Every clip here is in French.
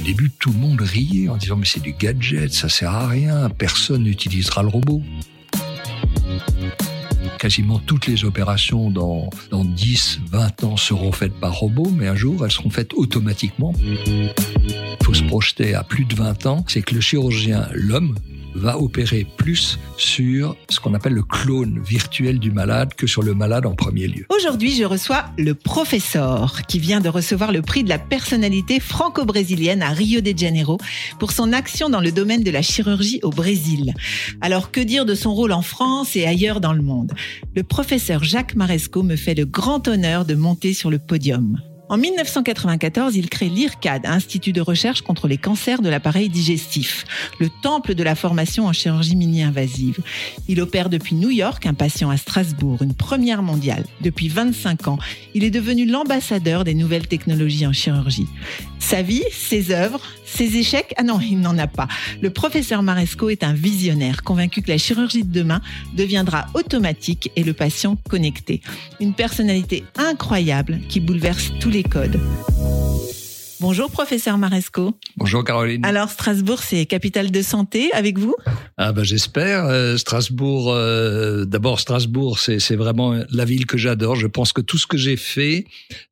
Au début, tout le monde riait en disant mais c'est du gadget, ça sert à rien, personne n'utilisera le robot. Quasiment toutes les opérations dans, dans 10, 20 ans seront faites par robot, mais un jour elles seront faites automatiquement. Il faut se projeter à plus de 20 ans, c'est que le chirurgien, l'homme, va opérer plus sur ce qu'on appelle le clone virtuel du malade que sur le malade en premier lieu. Aujourd'hui, je reçois le professeur qui vient de recevoir le prix de la personnalité franco-brésilienne à Rio de Janeiro pour son action dans le domaine de la chirurgie au Brésil. Alors que dire de son rôle en France et ailleurs dans le monde? Le professeur Jacques Maresco me fait le grand honneur de monter sur le podium. En 1994, il crée l'IRCAD, Institut de recherche contre les cancers de l'appareil digestif, le temple de la formation en chirurgie mini-invasive. Il opère depuis New York un patient à Strasbourg, une première mondiale. Depuis 25 ans, il est devenu l'ambassadeur des nouvelles technologies en chirurgie. Sa vie, ses œuvres, ses échecs, ah non, il n'en a pas. Le professeur Maresco est un visionnaire, convaincu que la chirurgie de demain deviendra automatique et le patient connecté. Une personnalité incroyable qui bouleverse tous les codes. Bonjour professeur Maresco. Bonjour Caroline. Alors Strasbourg, c'est capitale de santé avec vous? Ah ben j'espère. Euh, Strasbourg, euh, d'abord Strasbourg, c'est vraiment la ville que j'adore. Je pense que tout ce que j'ai fait,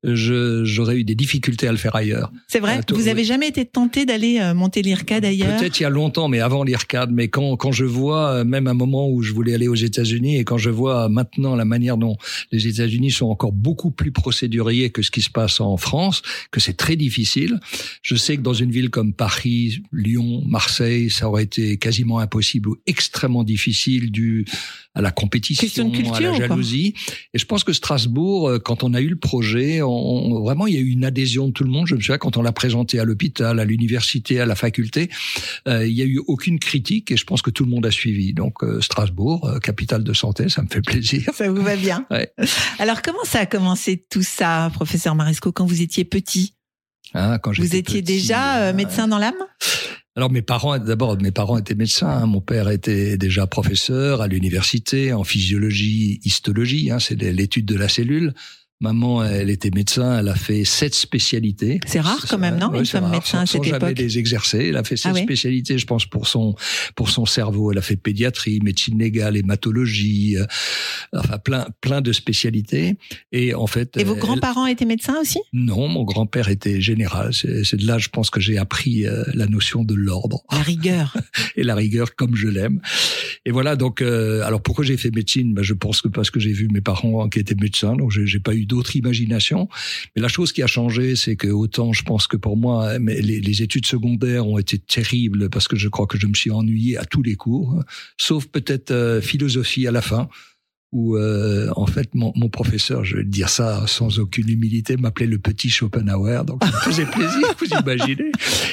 j'aurais eu des difficultés à le faire ailleurs. C'est vrai Euh, Vous avez jamais été tenté d'aller euh, monter l'IRCAD ailleurs? Peut-être il y a longtemps, mais avant l'IRCAD. Mais quand, quand je vois, même un moment où je voulais aller aux États-Unis, et quand je vois maintenant la manière dont les États-Unis sont encore beaucoup plus procéduriers que ce qui se passe en France, que c'est très difficile. Je sais que dans une ville comme Paris, Lyon, Marseille, ça aurait été quasiment impossible ou extrêmement difficile dû à la compétition, culture à la jalousie. Et je pense que Strasbourg, euh, quand on a eu le projet, on, on- vraiment il y a eu une adhésion de tout le monde. Je me souviens quand on l'a présenté à l'hôpital, à l'université, à la faculté, euh, il y a eu aucune critique et je pense que tout le monde a suivi. Donc euh, Strasbourg, euh, capitale de santé, ça me fait plaisir. Ça vous va bien Ouais. Alors comment ça a commencé tout ça, professeur Maresco, quand vous étiez petit? Hein, quand Vous étiez petit, déjà euh, euh, médecin dans l'âme? Alors mes parents, d'abord mes parents étaient médecins. hein. Mon père était déjà professeur à l'université en physiologie, histologie. Hein, c'est l'étude de la cellule. Maman, elle était médecin. Elle a fait sept spécialités. C'est rare quand même, non, Ouais, une femme rare, médecin sans, à cette sans jamais époque les exercer. Elle a fait sept Ah ouais spécialités, je pense, pour son pour son cerveau. Elle a fait pédiatrie, médecine légale, hématologie, euh, enfin plein plein de spécialités. Et en fait, Et vos elle- grands-parents étaient médecins aussi? Non, mon grand-père était général. C'est de là, je pense, que j'ai appris euh, la notion de l'ordre La rigueur. et la rigueur comme je l'aime. Et voilà, donc, euh, alors pourquoi j'ai fait médecine? Ben, Je pense que parce que j'ai vu mes parents qui étaient médecins, donc j'ai pas eu d'autre imagination. Mais la chose qui a changé, c'est que autant je pense que pour moi, les études secondaires ont été terribles parce que je crois que je me suis ennuyé à tous les cours, sauf peut-être euh, philosophie à la fin où euh, en fait mon, mon professeur, je vais dire ça sans aucune humilité, m'appelait le petit Schopenhauer, donc ça me faisait plaisir, vous imaginez,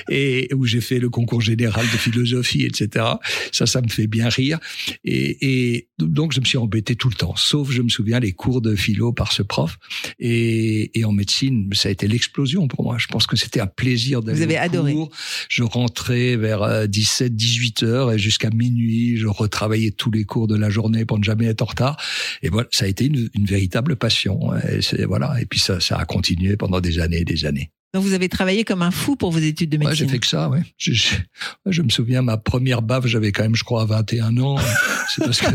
et où j'ai fait le concours général de philosophie, etc. Ça, ça me fait bien rire, et, et donc je me suis embêté tout le temps, sauf je me souviens les cours de philo par ce prof, et, et en médecine, ça a été l'explosion pour moi. Je pense que c'était un plaisir d'aller Vous avez au adoré. cours. Je rentrais vers 17, 18 heures et jusqu'à minuit, je retravaillais tous les cours de la journée pour ne jamais être en retard. Et voilà, ça a été une, une véritable passion. Et c'est voilà. Et puis ça, ça a continué pendant des années et des années. Donc vous avez travaillé comme un fou pour vos études de Ouais, médecine. j'ai fait que ça, ouais. Je, je, je me souviens, ma première baffe, j'avais quand même, je crois, 21 ans. C'est parce que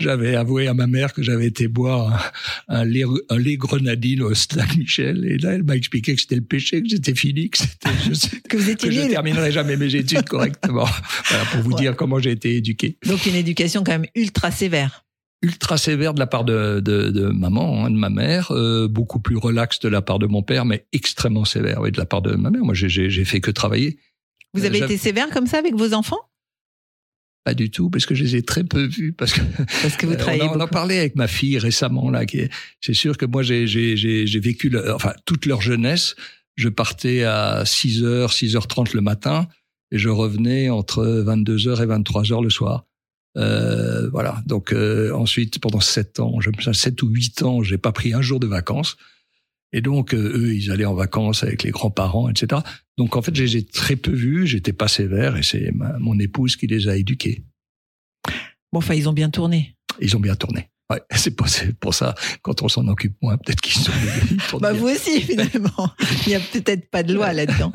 j'avais avoué à ma mère que j'avais été boire un, un, lait, un lait grenadine au Stade Michel. Et là, elle m'a expliqué que c'était le péché, que c'était fini, que c'était, je que vous étiez que je nul. terminerai jamais mes études correctement. voilà, pour vous Ouais. dire comment j'ai été éduqué. Donc une éducation quand même ultra sévère. Ultra sévère de la part de, de, de maman, hein, de ma mère, euh, beaucoup plus relax de la part de mon père, mais extrêmement sévère oui, de la part de ma mère. Moi, j'ai- fait que travailler. Vous Euh, avez été sévère comme ça avec vos enfants? Pas du tout, parce que je les ai très peu vus. Parce que Parce que vous Euh, travaillez on, en, on en parlait avec ma fille récemment là. C'est sûr que moi j'ai vécu le- enfin toute leur jeunesse. Je partais à 6h, 6h30 le matin et je revenais entre 22h et 23h le soir. Euh, voilà. Donc euh, ensuite, pendant sept ans, je, sept ou huit ans, j'ai pas pris un jour de vacances. Et donc euh, eux, ils allaient en vacances avec les grands-parents, etc. Donc en fait, j'ai très peu vu. J'étais pas sévère et c'est mon épouse qui les a éduqués. Bon, enfin, ils ont bien tourné. Ils ont bien tourné. Ouais, c'est pour, pour, ça, quand on s'en occupe moins, peut-être qu'ils sont. bah vous aussi, finalement. Il n'y a peut-être pas de loi là-dedans.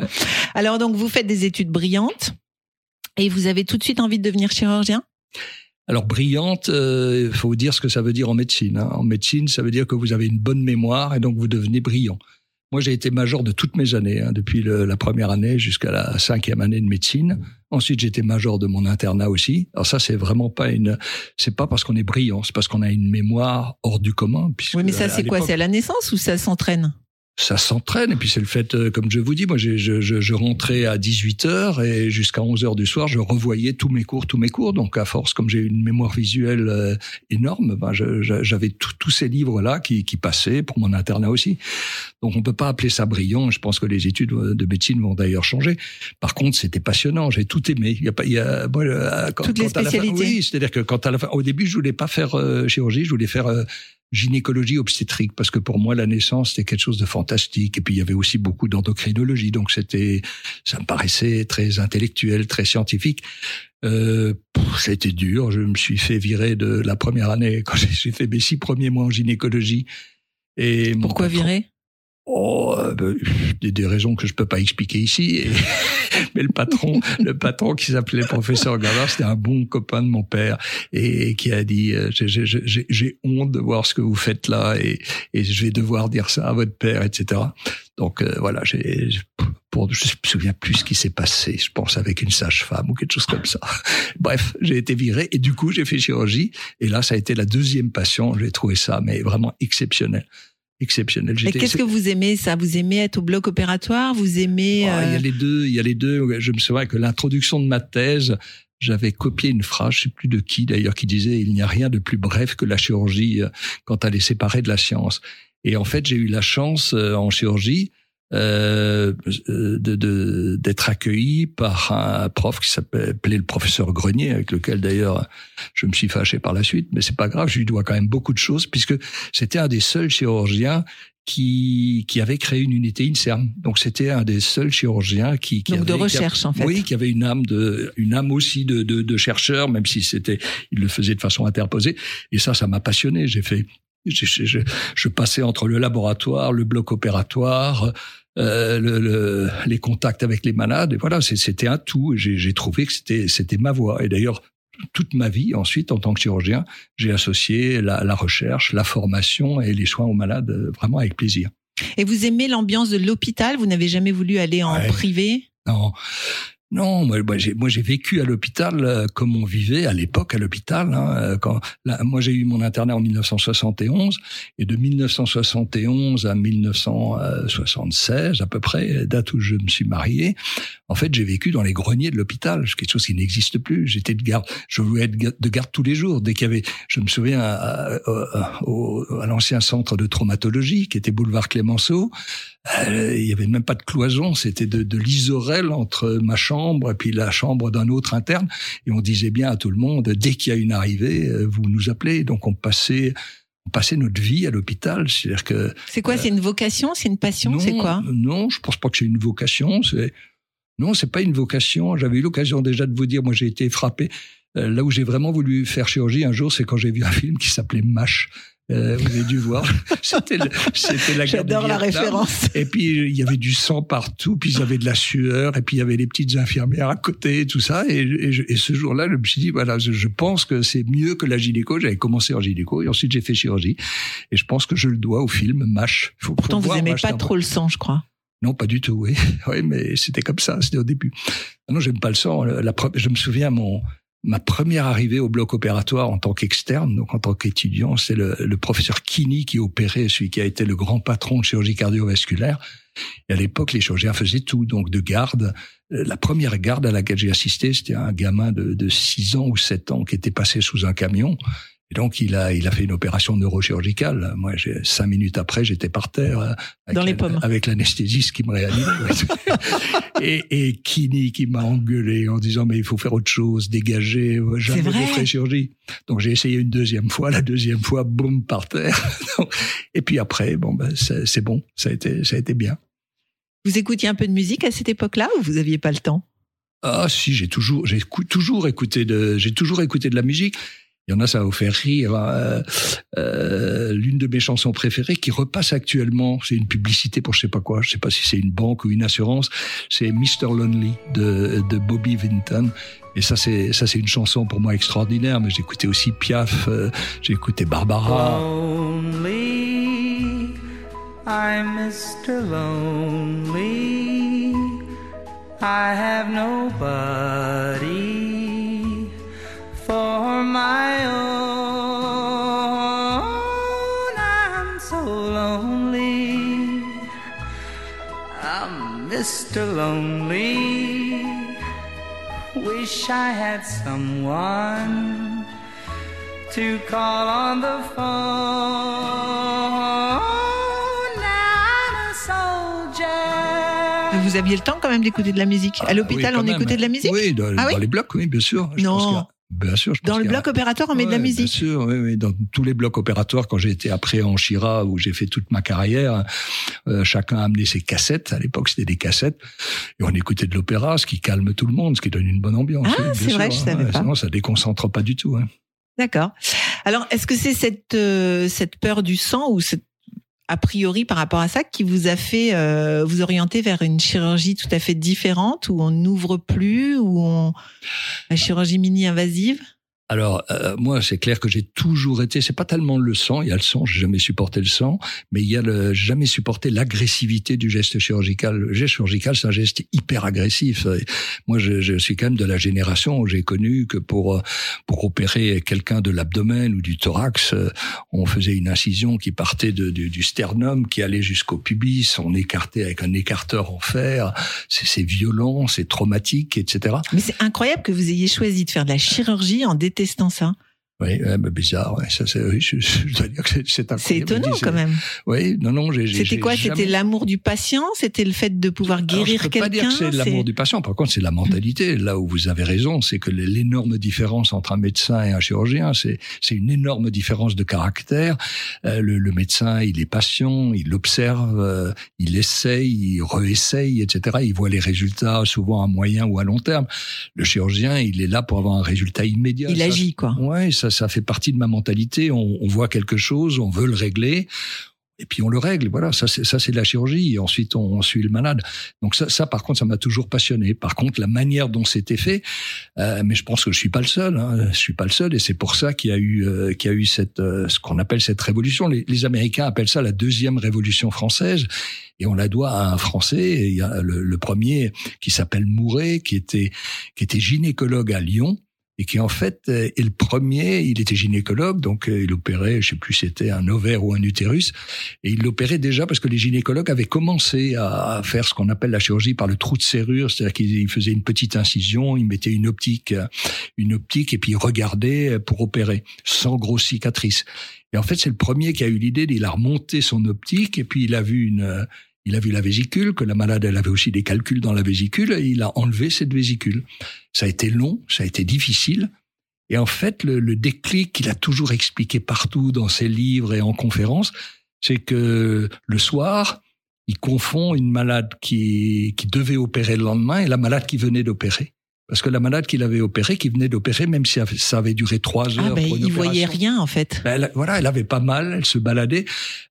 Alors, donc, vous faites des études brillantes et vous avez tout de suite envie de devenir chirurgien? Alors brillante, il euh, faut dire ce que ça veut dire en médecine. Hein. En médecine, ça veut dire que vous avez une bonne mémoire et donc vous devenez brillant. Moi, j'ai été major de toutes mes années, hein, depuis la première année jusqu'à la cinquième année de médecine. Ensuite, j'étais major de mon internat aussi. Alors ça, c'est vraiment pas une, c'est pas parce qu'on est brillant, c'est parce qu'on a une mémoire hors du commun. Oui, mais ça, c'est quoi? C'est à la naissance ou ça s'entraîne? Ça s'entraîne. Et puis c'est le fait euh, comme je vous dis moi je, je, je rentrais à 18 h et jusqu'à 11 h du soir je revoyais tous mes cours tous mes cours. Donc à force comme j'ai une mémoire visuelle euh, énorme ben j'avais tous ces livres là qui, qui passaient pour mon internat aussi. Donc on peut pas appeler ça brillant. Je pense que les études de médecine vont d'ailleurs changer. Par contre c'était passionnant. J'ai tout aimé. Il y a pas il y a euh, quand, toutes les spécialités. oui c'est-à-dire que quand à la fin au début je voulais pas faire chirurgie. Je voulais faire gynécologie obstétrique parce que pour moi la naissance c'était quelque chose de fantastique. Et puis il y avait aussi beaucoup d'endocrinologie. Donc c'était ça me paraissait très intellectuel très scientifique. Euh, été dur. Je me suis fait virer de la première année quand j'ai fait mes six premiers mois en gynécologie. Et pourquoi virer? Oh, euh, ben, des, raisons que je peux pas expliquer ici. mais le patron, le patron qui s'appelait professeur Gavard, c'était un bon copain de mon père et, qui a dit euh, j'ai honte de voir ce que vous faites là et, et, je vais devoir dire ça à votre père, etc. Donc euh, voilà, j'ai pour je me souviens plus ce qui s'est passé. Je pense avec une sage-femme ou quelque chose comme ça. Bref, j'ai été viré et du coup j'ai fait chirurgie et là ça a été la deuxième passion. J'ai trouvé ça mais vraiment exceptionnel exceptionnel. Et qu'est-ce que vous aimez? Ça Vous aimez être au bloc opératoire? Vous aimez ah, Il y a euh, les deux. Il y a les deux. Je me souviens que l'introduction de ma thèse, j'avais copié une phrase, je sais plus de qui d'ailleurs, qui disait il n'y a rien de plus bref que la chirurgie euh, quand elle est séparée de la science. Et en fait, j'ai eu la chance euh, en chirurgie euh, de d'être accueilli par un prof qui s'appelait le professeur Grenier, avec lequel d'ailleurs je me suis fâché par la suite, mais c'est pas grave, je lui dois quand même beaucoup de choses puisque c'était un des seuls chirurgiens qui, qui avait créé une unité INSERM. Donc c'était un des seuls chirurgiens qui, qui Donc avait, de recherche en fait. Oui, qui avait une âme de une âme aussi de, de, de chercheur, même si c'était il le faisait de façon interposée. Et ça, ça m'a passionné. J'ai fait je, je, je, passais entre le laboratoire, le bloc opératoire, euh, le, les contacts avec les malades. Et voilà, c'était un tout. J'ai trouvé que c'était c'était ma voie. Et d'ailleurs, toute ma vie ensuite, en tant que chirurgien, j'ai associé la, la, recherche, la formation et les soins aux malades euh, vraiment avec plaisir. Et vous aimez l'ambiance de l'hôpital? Vous n'avez jamais voulu aller en privé? Non, non, moi, moi j'ai vécu à l'hôpital euh, comme on vivait à l'époque à l'hôpital. Hein, euh, quand moi j'ai eu mon internat en 1971 et de 1971 à 1976 à peu près, date où je me suis marié, en fait j'ai vécu dans les greniers de l'hôpital, quelque chose qui n'existe plus. J'étais de garde, je voulais être de garde tous les jours. Dès qu'il y avait, je me souviens à, à, l'ancien centre de traumatologie qui était boulevard Clémenceau, il y avait même pas de cloison, c'était de, de l'isorel entre ma chambre et puis la chambre d'un autre interne. Et on disait bien à tout le monde, dès qu'il y a une arrivée, euh, vous nous appelez. Donc on passait on passait notre vie à l'hôpital. C'est-à-dire que. C'est quoi C'est une vocation C'est une passion C'est quoi Non, je pense pas que c'est une vocation. C'est non, c'est pas une vocation. J'avais eu l'occasion déjà de vous dire, moi j'ai été frappé. Euh, là où j'ai vraiment voulu faire chirurgie un jour, c'est quand j'ai vu un film qui s'appelait Mash euh, vous avez dû voir. C'était la J'adore la référence. Et puis il y avait du sang partout, puis il y avait de la sueur, et puis il y avait les petites infirmières à côté, tout ça. Et, et, ce jour-là, je me suis dit voilà, je, pense que c'est mieux que la gynéco. J'avais commencé en gynéco et ensuite j'ai fait chirurgie. Et je pense que je le dois au film Mash. Faut, Pourtant, vous aimez pas trop le sang, je crois. Non, pas du tout, oui. Oui, mais c'était comme ça, c'était au début. Non, j'aime pas le sang. La, je me souviens, mon, ma première arrivée au bloc opératoire en tant qu'externe, donc en tant qu'étudiant, c'est le, le, professeur Kini qui opérait, celui qui a été le grand patron de chirurgie cardiovasculaire. Et à l'époque, les chirurgiens faisaient tout, donc de garde. Euh, la première garde à laquelle j'ai assisté, c'était un gamin de, de 6 ans ou 7 ans qui était passé sous un camion. Et donc il a il a fait une opération neurochirurgicale. Moi, j'ai, cinq minutes après, j'étais par terre euh, avec Dans les pommes. avec l'anesthésiste qui me réanimait. et, et Kini qui m'a engueulé en disant mais il faut faire autre chose, dégager, jamais de vraie chirurgie. Donc j'ai essayé une deuxième fois, la deuxième fois, boum par terre. Et puis après, bon ben c'est, bon, ça a été ça a été bien. Vous écoutiez un peu de musique à cette époque-là ou vous aviez pas le temps? Ah si, j'ai toujours, j'ai toujours écouté de, j'ai toujours écouté de la musique. Il y en a, ça va vous faire rire. Euh, euh, L'une de mes chansons préférées qui repasse actuellement, c'est une publicité pour je sais pas quoi, je sais pas si c'est une banque ou une assurance. C'est Mr Lonely de, de Bobby Vinton. Et ça, c'est ça, c'est une chanson pour moi extraordinaire. Mais j'écoutais aussi Piaf, euh, écouté Barbara. I'm Mr. Lonely. I have nobody for my own. I'm so lonely. I'm Mr. Lonely. Wish I had someone to call on the phone. I'm a soldier. Vous aviez le temps quand même d'écouter de la musique. À l'hôpital, Ah Oui, on quand écoutait même. de la musique Oui, dans, Ah oui dans les blocs, oui, bien sûr. Je Non. pense Bien sûr, je pense Dans le a- bloc opératoire, on met de la musique. Bien sûr, oui, oui. Dans tous les blocs opératoires, quand j'ai été après en Chira, où j'ai fait toute ma carrière, euh, chacun a amené ses cassettes. À l'époque, c'était des cassettes. Et on écoutait de l'opéra, ce qui calme tout le monde, ce qui donne une bonne ambiance. Ah, c'est vrai, sûr, je savais hein. pas. Sinon, ça déconcentre pas du tout. Hein. D'accord. Alors, est-ce que c'est cette euh, cette peur du sang ou cette a priori par rapport à ça qui vous a fait euh, vous orienter vers une chirurgie tout à fait différente où on n'ouvre plus où on la chirurgie mini-invasive? Alors, euh, moi, c'est clair que j'ai toujours été. C'est pas tellement le sang. Il y a le sang. J'ai jamais supporté le sang, mais il y a le jamais supporté l'agressivité du geste chirurgical. Le geste chirurgical, c'est un geste hyper agressif. Moi, je, je suis quand même de la génération où j'ai connu que pour euh, pour opérer quelqu'un de l'abdomen ou du thorax, euh, on faisait une incision qui partait du, du sternum, qui allait jusqu'au pubis. On écartait avec un écarteur en fer. C'est violent, c'est traumatique, etc. Mais c'est incroyable que vous ayez choisi de faire de la chirurgie en détestant ça. Oui, bah, bizarre. Ouais, ça, c'est, je, je dois dire que c'est- c'est étonnant dis, quand même. Oui, non, non, j'ai. C'était quoi? jamais- C'était l'amour du patient? C'était le fait de pouvoir guérir je peux pas dire quelqu'un? que c'est l'amour du patient. Par contre, c'est la mentalité. Là où vous avez raison, c'est que l'énorme différence entre un médecin et un chirurgien, c'est c'est une énorme différence de caractère. Euh, le, le médecin, il est patient, il observe, euh, il essaye, il réessaye, etc. Il voit les résultats souvent à moyen ou à long terme. Le chirurgien, il est là pour avoir un résultat immédiat. Il Ça, agit quoi. Ouais, ça, ça fait partie de ma mentalité. On, on voit quelque chose, on veut le régler, et puis on le règle. Voilà, ça, c'est ça, c'est de la chirurgie. Et ensuite, on, on suit le malade. Donc ça, ça, par contre, ça m'a toujours passionné. Par contre, la manière dont c'était fait, euh, mais je pense que je suis pas le seul. Hein, je suis pas le seul, et c'est pour ça qu'il y a eu, euh, qu'il y a eu cette, euh, ce qu'on appelle cette révolution. Les, les Américains appellent ça la deuxième révolution française. Et on la doit à un Français. Il y a le, le premier qui s'appelle Mouret, qui était, qui était gynécologue à Lyon et qui en fait euh, est le premier. Il était gynécologue, donc euh, il opérait, je sais plus c'était un ovaire ou un utérus, et il l'opérait déjà parce que les gynécologues avaient commencé à faire ce qu'on appelle la chirurgie par le trou de serrure, c'est-à-dire qu'ils faisaient une petite incision, ils mettaient une optique, euh, une optique, et puis ils regardaient pour opérer sans grosse cicatrice. Et en fait, c'est le premier qui a eu l'idée, il a remonté son optique, et puis il a vu une il a vu la vésicule, que la malade, elle avait aussi des calculs dans la vésicule, et il a enlevé cette vésicule. Ça a été long, ça a été difficile. Et en fait, le, déclic qu'il a toujours expliqué partout dans ses livres et en conférences, c'est que le soir, il confond une malade qui devait opérer le lendemain et la malade qui venait d'opérer. Parce que la malade qu'il avait opérée, qui venait d'opérer, même si ça avait duré trois heures Ah ben pour une il voyait rien en fait. ben, elle, voilà, elle avait pas mal, elle se baladait.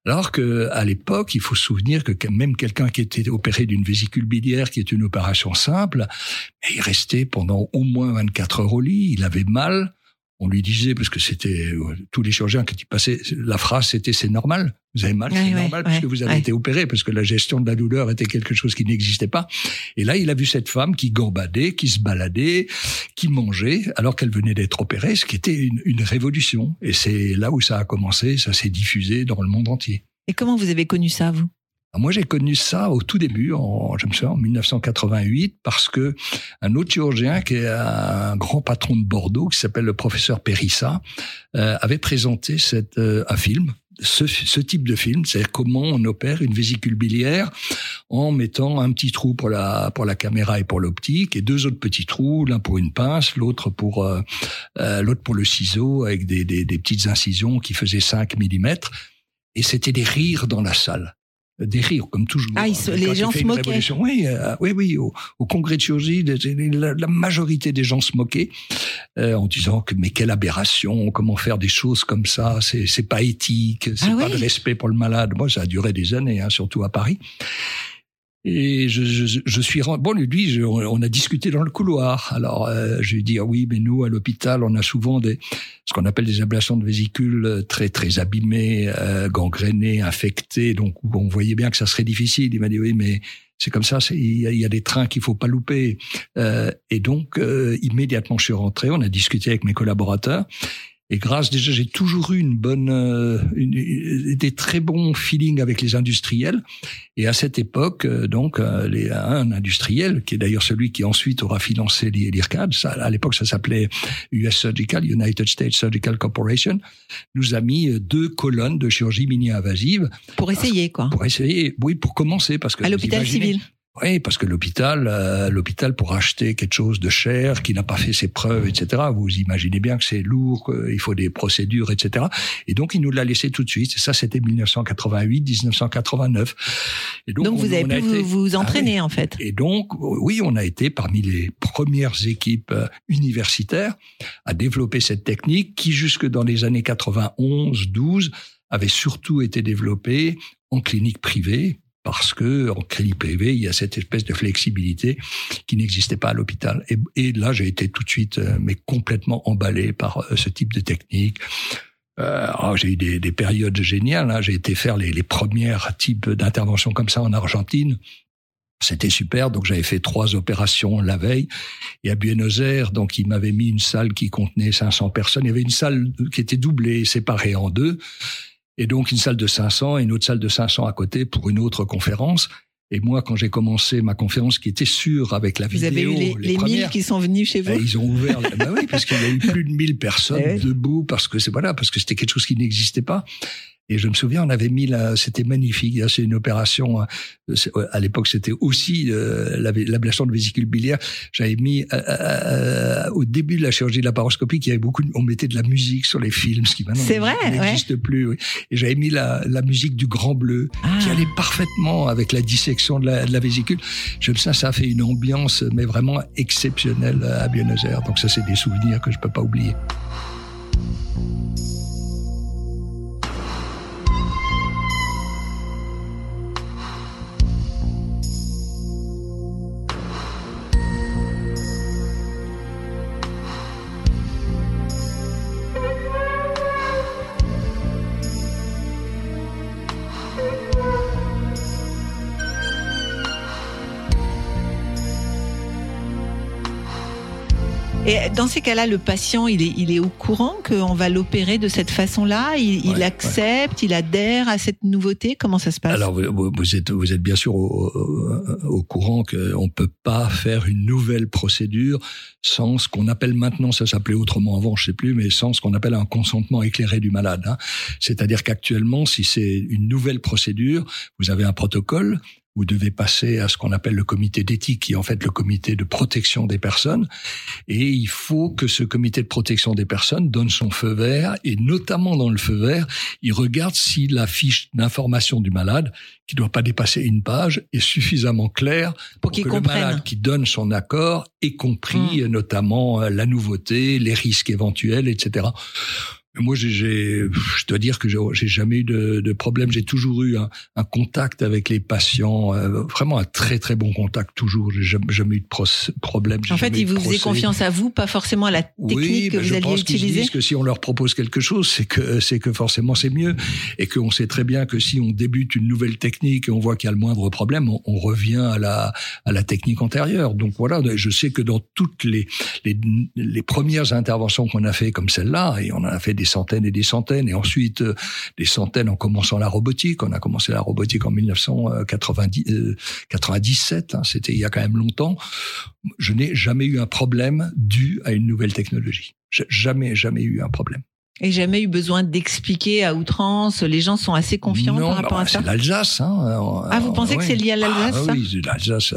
Alors que à l'époque, il faut se souvenir que même quelqu'un qui était opéré d'une vésicule biliaire, qui est une opération simple, il restait pendant au moins 24 heures au lit. Il avait mal. On lui disait parce que c'était euh, tous les chirurgiens qui passaient, la phrase c'était c'est normal. Vous avez mal, c'est normal ouais, puisque vous avez été opéré parce que la gestion de la douleur était quelque chose qui n'existait pas. Et là, il a vu cette femme qui gambadait, qui se baladait, qui mangeait alors qu'elle venait d'être opérée, ce qui était une, une révolution. Et c'est là où ça a commencé, ça s'est diffusé dans le monde entier. Et comment vous avez connu ça vous? Moi, j'ai connu ça au tout début, en, je me souviens, en 1988, parce que un autre chirurgien, qui est un grand patron de Bordeaux, qui s'appelle le professeur Périssa, euh, avait présenté cette, euh, un film, ce, ce, type de film, c'est comment on opère une vésicule biliaire en mettant un petit trou pour la pour la caméra et pour l'optique et deux autres petits trous, l'un pour une pince, l'autre pour euh, euh l'autre pour le ciseau avec des, des, des petites incisions qui faisaient 5 mm et c'était des rires dans la salle des rires, comme toujours. Ah, se, les gens se moquaient. Oui, euh, oui, oui. Au, au, congrès de chirurgie, la, la, majorité des gens se moquaient euh, en disant que mais quelle aberration, comment faire des choses comme ça, c'est c'est pas éthique, c'est ah, pas oui. de respect pour le malade. Moi, ça a duré des années, hein, surtout à Paris. Et je, je, je, suis bon lui, je, on a discuté dans le couloir. Alors euh, je lui dit ah oui, mais nous à l'hôpital, on a souvent des ce qu'on appelle des ablations de vésicules euh, très très abîmées, euh, gangrénées, infectées, donc on voyait bien que ça serait difficile. Il m'a dit oui, mais c'est comme ça, il y, y, a des trains qu'il faut pas louper. Euh, et donc euh, immédiatement je suis rentré, on a discuté avec mes collaborateurs et grâce déjà, j'ai toujours eu une bonne, euh, une, des très bons feelings avec les industriels. Et à cette époque, euh, donc, euh, les, un industriel, qui est d'ailleurs celui qui ensuite aura financé l'IRCAD, ça, à l'époque ça s'appelait US Surgical, United States Surgical Corporation, nous a mis deux colonnes de chirurgie mini-invasive. Pour essayer, quoi. Pour essayer, oui, pour commencer, parce que à l'hôpital civil. Oui, parce que l'hôpital, euh, l'hôpital pour acheter quelque chose de cher, qui n'a pas fait ses preuves, etc. Vous imaginez bien que c'est lourd, il faut des procédures, etc. Et donc il nous l'a laissé tout de suite. Et ça, c'était 1988, 1989. Et donc, donc on, vous avez pu été... vous, vous, entraîner ah, oui. en fait. Et donc oui, on a été parmi les premières équipes euh, universitaires à développer cette technique, qui jusque dans les années 91, 12 avait surtout été développée en clinique privée parce que en clinique privée, il y a cette espèce de flexibilité qui n'existait pas à l'hôpital. Et, là, j'ai été tout de suite, euh, mais complètement emballé par euh, ce type de technique. Euh, oh, j'ai eu des, des, périodes géniales. Hein. J'ai été faire les, les premières types d'interventions comme ça en Argentine. C'était super, donc j'avais fait trois opérations la veille. Et à Buenos Aires, donc il m'avait mis une salle qui contenait 500 personnes. Il y avait une salle qui était doublée, séparée en deux et donc une salle de 500 et une autre salle de 500 à côté pour une autre conférence. Et moi, quand j'ai commencé ma conférence, qui était sûre avec la vous vidéo, avez eu les, les, les mille qui sont venus chez vous. Ben, ils ont ouvert. bah oui, parce qu'il y a eu plus de 1000 personnes ouais. debout, parce que c'est voilà, parce que c'était quelque chose qui n'existait pas. Et je me souviens, on avait mis là, c'était magnifique. C'est une opération. Euh, à l'époque, c'était aussi euh, l'ablation de vésicule biliaire. J'avais mis euh, euh, au début de la chirurgie de la paroscopie, il y avait beaucoup, on mettait de la musique sur les films, ce qui maintenant n'existe ouais. plus. Oui. Et j'avais mis la, la, musique du Grand Bleu, ah. qui allait parfaitement avec la dissection de la, de la vésicule. Je me ça, ça a fait une ambiance, mais vraiment exceptionnelle à Buenos Aires. Donc ça, c'est des souvenirs que je peux pas oublier. Et dans ces cas-là, le patient, il est, il est au courant qu'on va l'opérer de cette façon-là? Il, ouais, il accepte, ouais. il adhère à cette nouveauté? Comment ça se passe? Alors, vous, vous, êtes, vous êtes bien sûr au, au courant qu'on peut pas faire une nouvelle procédure sans ce qu'on appelle maintenant, ça s'appelait autrement avant, je sais plus, mais sans ce qu'on appelle un consentement éclairé du malade. Hein. C'est-à-dire qu'actuellement, si c'est une nouvelle procédure, vous avez un protocole vous devez passer à ce qu'on appelle le comité d'éthique, qui est en fait le comité de protection des personnes. Et il faut que ce comité de protection des personnes donne son feu vert, et notamment dans le feu vert, il regarde si la fiche d'information du malade, qui ne doit pas dépasser une page, est suffisamment claire pour, pour que comprenne. le malade qui donne son accord ait compris mmh. notamment euh, la nouveauté, les risques éventuels, etc. Moi, j'ai, je dois dire que j'ai jamais eu de, de problème. J'ai toujours eu un, un, contact avec les patients, euh, vraiment un très très bon contact toujours. J'ai jamais, jamais, eu de pro problème. En fait, ils vous faisaient confiance à vous, pas forcément à la technique oui, que ben, vous alliez pense utiliser. Disent que si on leur propose quelque chose, c'est que c'est que forcément c'est mieux, et qu'on sait très bien que si on débute une nouvelle technique et on voit qu'il y a le moindre problème, on, on, revient à la à la technique antérieure. Donc voilà, je sais que dans toutes les les, les premières interventions qu'on a fait comme celle-là, et on en a fait des centaines et des centaines, et ensuite euh, des centaines en commençant la robotique. On a commencé la robotique en 1997, hein, c'était il y a quand même longtemps. Je n'ai jamais eu un problème dû à une nouvelle technologie. Jamais, jamais eu un problème. Et jamais eu besoin d'expliquer à outrance. Les gens sont assez confiants non, par rapport à ça. C'est l'Alsace. Hein. Ah, vous pensez que c'est lié à l'Alsace ah, Oui, l'Alsace.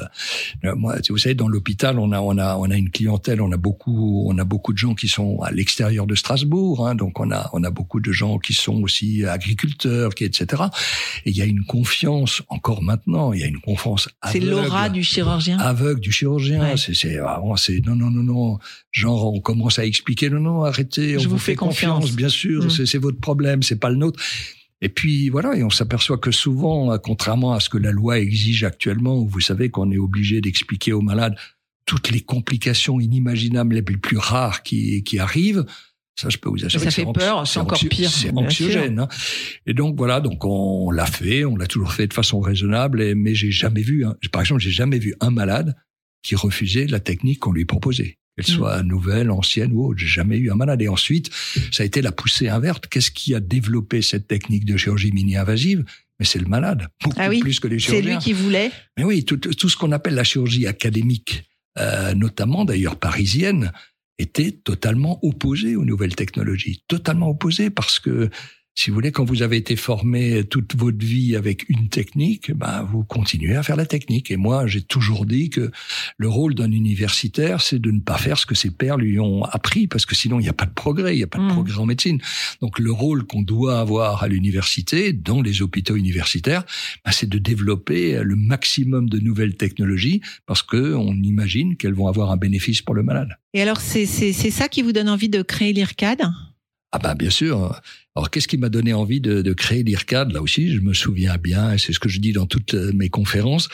euh, Moi, vous savez, dans l'hôpital, on a, on a, on a une clientèle. On a beaucoup, on a beaucoup de gens qui sont à l'extérieur de Strasbourg. Hein, donc, on a, on a beaucoup de gens qui sont aussi agriculteurs, qui etc. Et il y a une confiance encore maintenant. Il y a une confiance. C'est aveugle l'aura du chirurgien. aveugle du chirurgien. Ouais. C'est, c'est, vraiment, c'est, non, non, non, non. Genre, on commence à expliquer, non, non, arrêtez, Je on vous vous fais fait confiance, confiance. Bien sûr, Mm. c'est, votre problème, c'est pas le nôtre. Et puis voilà, et on s'aperçoit que souvent, contrairement à ce que la loi exige actuellement, où vous savez qu'on est obligé d'expliquer aux malades toutes les complications inimaginables les plus, rares qui, qui arrivent, ça je peux vous assurer. ça que fait peur, c'est encore pire, C'est anxiogène. hein. Et donc voilà, donc on l'a fait, on l'a toujours fait de façon raisonnable, et, mais j'ai jamais vu, hein, par exemple, j'ai jamais vu un malade qui refusait la technique qu'on lui proposait. Qu'elle Mm. soit nouvelle, ancienne ou autre, j'ai jamais eu un malade. Et ensuite, ça a été la poussée inverse. Qu'est-ce qui a développé cette technique de chirurgie mini-invasive? Mais c'est le malade, beaucoup Ah oui, plus que les C'est chirurgiens. lui qui voulait. Mais oui, tout, tout ce qu'on appelle la chirurgie académique, euh, notamment d'ailleurs parisienne, était totalement opposée aux nouvelles technologies. Totalement opposée parce que, si vous voulez, quand vous avez été formé toute votre vie avec une technique, ben, vous continuez à faire la technique. Et moi, j'ai toujours dit que le rôle d'un universitaire, c'est de ne pas faire ce que ses pairs lui ont appris, parce que sinon, il n'y a pas de progrès, il n'y a pas de Mm. progrès en médecine. Donc, le rôle qu'on doit avoir à l'université, dans les hôpitaux universitaires, ben, c'est de développer le maximum de nouvelles technologies parce que on imagine qu'elles vont avoir un bénéfice pour le malade. Et alors, c'est ça qui vous donne envie de créer l'IRCAD? Ah ben bien sûr. Alors qu'est-ce qui m'a donné envie de, de créer l'IRCAD? Là aussi, je me souviens bien, et c'est ce que je dis dans toutes euh, mes conférences.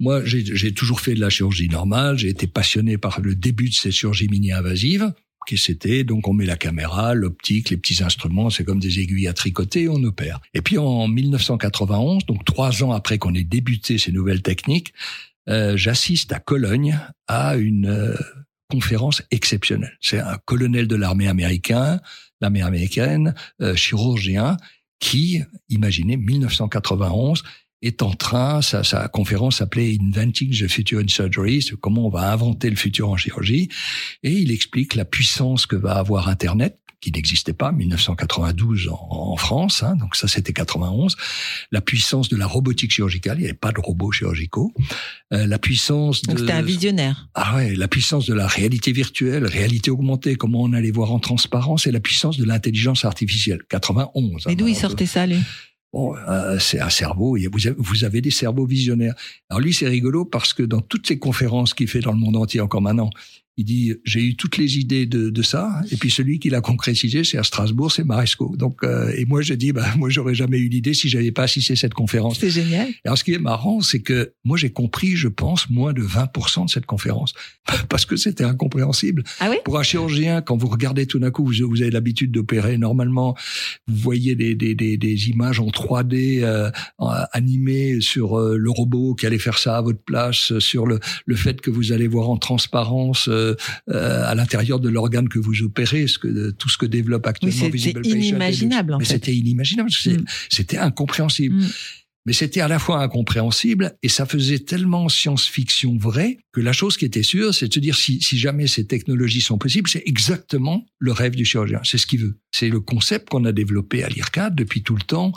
Moi, j'ai toujours fait de la chirurgie normale. J'ai été passionné par le début de cette chirurgie mini-invasive. Qui c'était donc on met la caméra, l'optique, les petits instruments, c'est comme des aiguilles à tricoter, on opère. Et puis en 1991, donc trois ans après qu'on ait débuté ces nouvelles techniques, euh, j'assiste à Cologne à une euh, conférence exceptionnelle. C'est un colonel de l'armée américain, l'armée américaine, euh, chirurgien, qui, imaginez, 1991, est en train, sa, sa conférence s'appelait Inventing the Future in Surgery, comment on va inventer le futur en chirurgie, et il explique la puissance que va avoir Internet, qui n'existait pas, 1992 en, en France, hein, donc ça c'était 91, la puissance de la robotique chirurgicale, il n'y avait pas de robots chirurgicaux, euh, la puissance Donc de... c'était un visionnaire. Ah ouais, la puissance de la réalité virtuelle, réalité augmentée, comment on allait voir en transparence, et la puissance de l'intelligence artificielle. 91. Et hein, d'où il peut- sortait ça, lui? Bon, euh, c'est un cerveau. Vous avez, vous avez des cerveaux visionnaires. Alors lui, c'est rigolo parce que dans toutes ces conférences qu'il fait dans le monde entier encore maintenant, il dit j'ai eu toutes les idées de, de ça, et puis celui qui l'a concrétisé, c'est à Strasbourg, c'est Maresco. Donc euh, et moi je dis bah moi j'aurais jamais eu l'idée si j'avais pas assisté à cette conférence. C'est génial. Alors, ce qui est marrant, c'est que moi, j'ai compris, je pense, moins de 20% de cette conférence. Parce que c'était incompréhensible. Ah oui? Pour un chirurgien, quand vous regardez tout d'un coup, vous, vous avez l'habitude d'opérer normalement, vous voyez des, des, des, des images en 3D euh, animées sur euh, le robot qui allait faire ça à votre place, sur le, le fait que vous allez voir en transparence euh, euh, à l'intérieur de l'organe que vous opérez, ce que, tout ce que développe actuellement Visible Patient inimaginable, en Mais fait. c'était inimaginable. Mm. C'était incompréhensible. Mm. Mais c'était à la fois incompréhensible et ça faisait tellement science-fiction vrai que la chose qui était sûre, c'est de se dire si, si jamais ces technologies sont possibles, c'est exactement le rêve du chirurgien. C'est ce qu'il veut. C'est le concept qu'on a développé à l'IRCAD depuis tout le temps,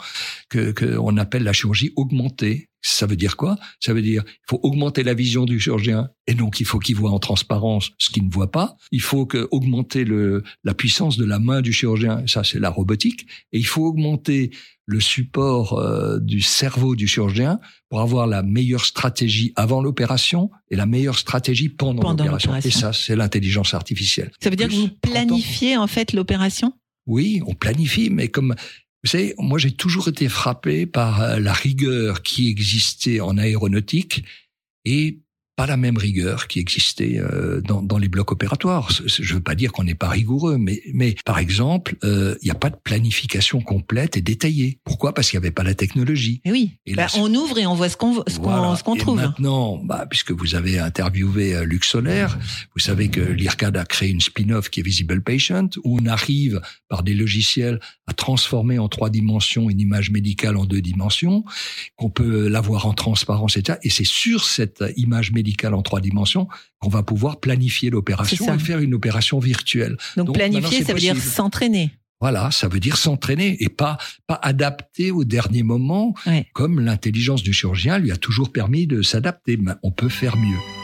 que qu'on appelle la chirurgie augmentée. Ça veut dire quoi? Ça veut dire il faut augmenter la vision du chirurgien et donc il faut qu'il voit en transparence ce qu'il ne voit pas. Il faut que augmenter le, la puissance de la main du chirurgien. Ça c'est la robotique. Et il faut augmenter le support euh, du cerveau du chirurgien pour avoir la meilleure stratégie avant l'opération et la meilleure stratégie pendant, Pendant l'opération. Et ça, c'est l'intelligence artificielle. Ça veut dire que vous 30 ans. planifiez en fait l'opération? Oui, on planifie, mais comme vous savez, moi j'ai toujours été frappé par euh, la rigueur qui existait en aéronautique et pas la même rigueur qui existait euh, dans, dans les blocs opératoires. Je veux pas dire qu'on n'est pas rigoureux, mais, mais par exemple, euh, il n'y a pas de planification complète et détaillée. Pourquoi? Parce qu'il n'y avait pas la technologie. Mais oui. Et Bah, là, on ouvre et on voit ce qu'on ce qu'on Voilà. qu'on Et trouve. maintenant, bah, puisque vous avez interviewé euh, Luc Solaire, vous savez que l'IRCAD a créé une spin-off qui est Visible Patient, où on arrive par des logiciels à transformer en trois dimensions une image médicale en deux dimensions, qu'on peut l'avoir en transparence, etc. Et c'est sur cette image médicale en trois dimensions qu'on va pouvoir planifier l'opération et faire une opération virtuelle. Donc, planifier, ça veut dire s'entraîner. Voilà, ça veut dire s'entraîner et pas pas adapter au dernier moment, Ouais. comme l'intelligence du chirurgien lui a toujours permis de s'adapter. Mais on peut faire mieux.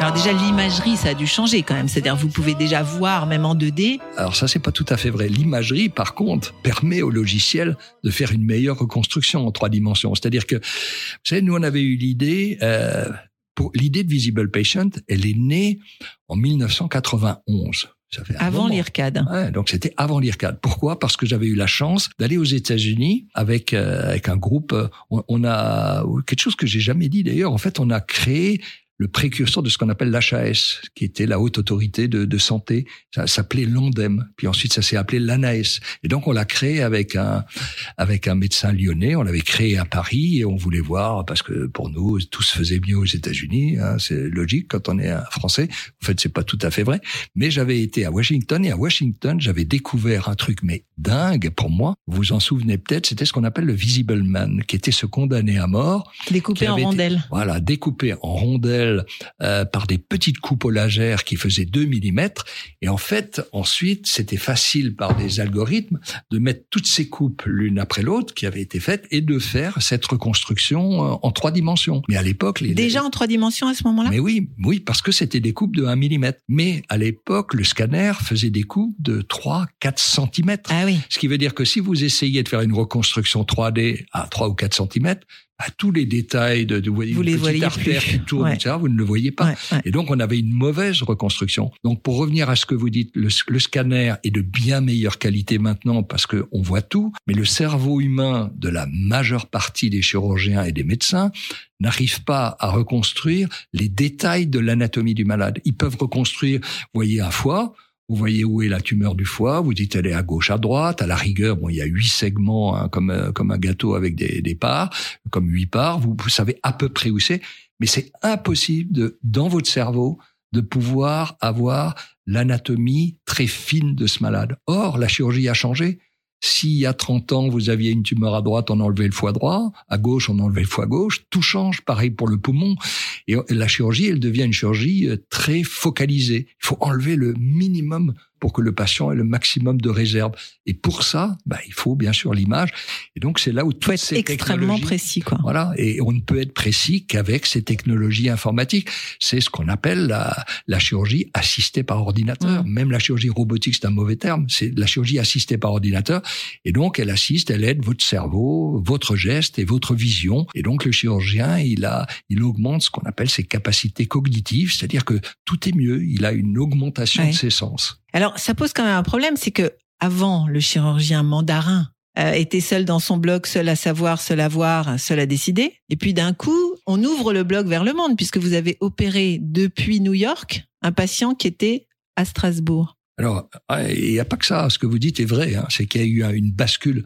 Alors déjà l'imagerie, ça a dû changer quand même. C'est-à-dire vous pouvez déjà voir même en 2D. Alors ça c'est pas tout à fait vrai. L'imagerie par contre permet au logiciel de faire une meilleure reconstruction en trois dimensions. C'est-à-dire que vous savez nous on avait eu l'idée euh, pour l'idée de Visible Patient, elle est née en 1991. Ça fait Avant l'IRCAD. Ouais, donc c'était avant l'IRCAD. Pourquoi? Parce que j'avais eu la chance d'aller aux États-Unis avec euh, avec un groupe. euh, On, on a quelque chose que j'ai jamais dit d'ailleurs. En fait, on a créé le précurseur de ce qu'on appelle l'HAS, qui était la haute autorité de, de santé. Ça s'appelait l'ANDEM, puis ensuite ça s'est appelé l'ANAS. Et donc on l'a créé avec un avec un médecin lyonnais. On l'avait créé à Paris et on voulait voir parce que pour nous tout se faisait mieux aux États-Unis. Hein, c'est logique quand on est un Français. En fait, c'est pas tout à fait vrai. Mais j'avais été à Washington et à Washington j'avais découvert un truc mais dingue pour moi. Vous vous en souvenez peut-être. C'était ce qu'on appelle le Visible Man, qui était ce condamné à mort Découpé en été- rondelles. voilà, découpé en rondelles euh, par des petites coupes laser qui faisaient 2 mm. Et en fait, ensuite, c'était facile par des algorithmes de mettre toutes ces coupes l'une après l'autre qui avaient été faites et de faire cette reconstruction euh, en trois dimensions. Mais à l'époque, les Déjà en trois dimensions à ce moment-là? Mais oui, oui, parce que c'était des coupes de 1 mm. Mais à l'époque, le scanner faisait des coupes de 3, 4 cm. Ah oui. Ce qui veut dire que si vous essayez de faire une reconstruction 3D à 3 ou 4 cm, bah, tous les détails de, de vous voyez Vous une les petite voyez artère plus. qui tourne, Ouais. etc., vous ne le voyez pas. Ouais, ouais. Et donc, on avait une mauvaise reconstruction. Donc, pour revenir à ce que vous dites, le, le scanner est de bien meilleure qualité maintenant parce que on voit tout, mais le cerveau humain de la majeure partie des chirurgiens et des médecins n'arrive pas à reconstruire les détails de l'anatomie du malade. Ils peuvent reconstruire, vous voyez, un foie, vous voyez où est la tumeur du foie, vous dites elle est à gauche, à droite, à la rigueur, bon, il y a huit segments hein, comme euh, comme un gâteau avec des, parts, comme huit parts, vous, vous savez à peu près où c'est, mais c'est impossible de dans votre cerveau de pouvoir avoir l'anatomie très fine de ce malade. Or, la chirurgie a changé. S'il y a 30 ans, vous aviez une tumeur à droite, on enlevait le foie droit, à gauche, on enlevait le foie gauche, tout change, pareil pour le poumon. Et la chirurgie, elle devient une chirurgie euh, très focalisée. Il faut enlever le minimum pour que le patient ait le maximum de réserve. Et pour ça, bah, il faut bien sûr l'image. Et donc, c'est là où toutes être ces extrêmement précis, quoi. voilà, et on ne peut être précis qu'avec ces technologies informatiques. C'est ce qu'on appelle la, la chirurgie assistée par ordinateur. Mm. Même la chirurgie robotique, c'est un mauvais terme. C'est la chirurgie assistée par ordinateur. Et donc, elle assiste, elle aide votre cerveau, votre geste et votre vision. Et donc, le chirurgien, il a, il augmente ce qu'on appelle ses capacités cognitives, c'est-à-dire que tout est mieux. Il a une augmentation Ouais. de ses sens. Alors, ça pose quand même un problème, c'est que avant, le chirurgien mandarin euh, était seul dans son bloc, seul à savoir, seul à voir, seul à décider. Et puis d'un coup, on ouvre le bloc vers le monde, puisque vous avez opéré depuis New York un patient qui était à Strasbourg. Alors, ah, il n'y a pas que ça. Ce que vous dites est vrai. Hein. C'est qu'il y a eu un- une bascule.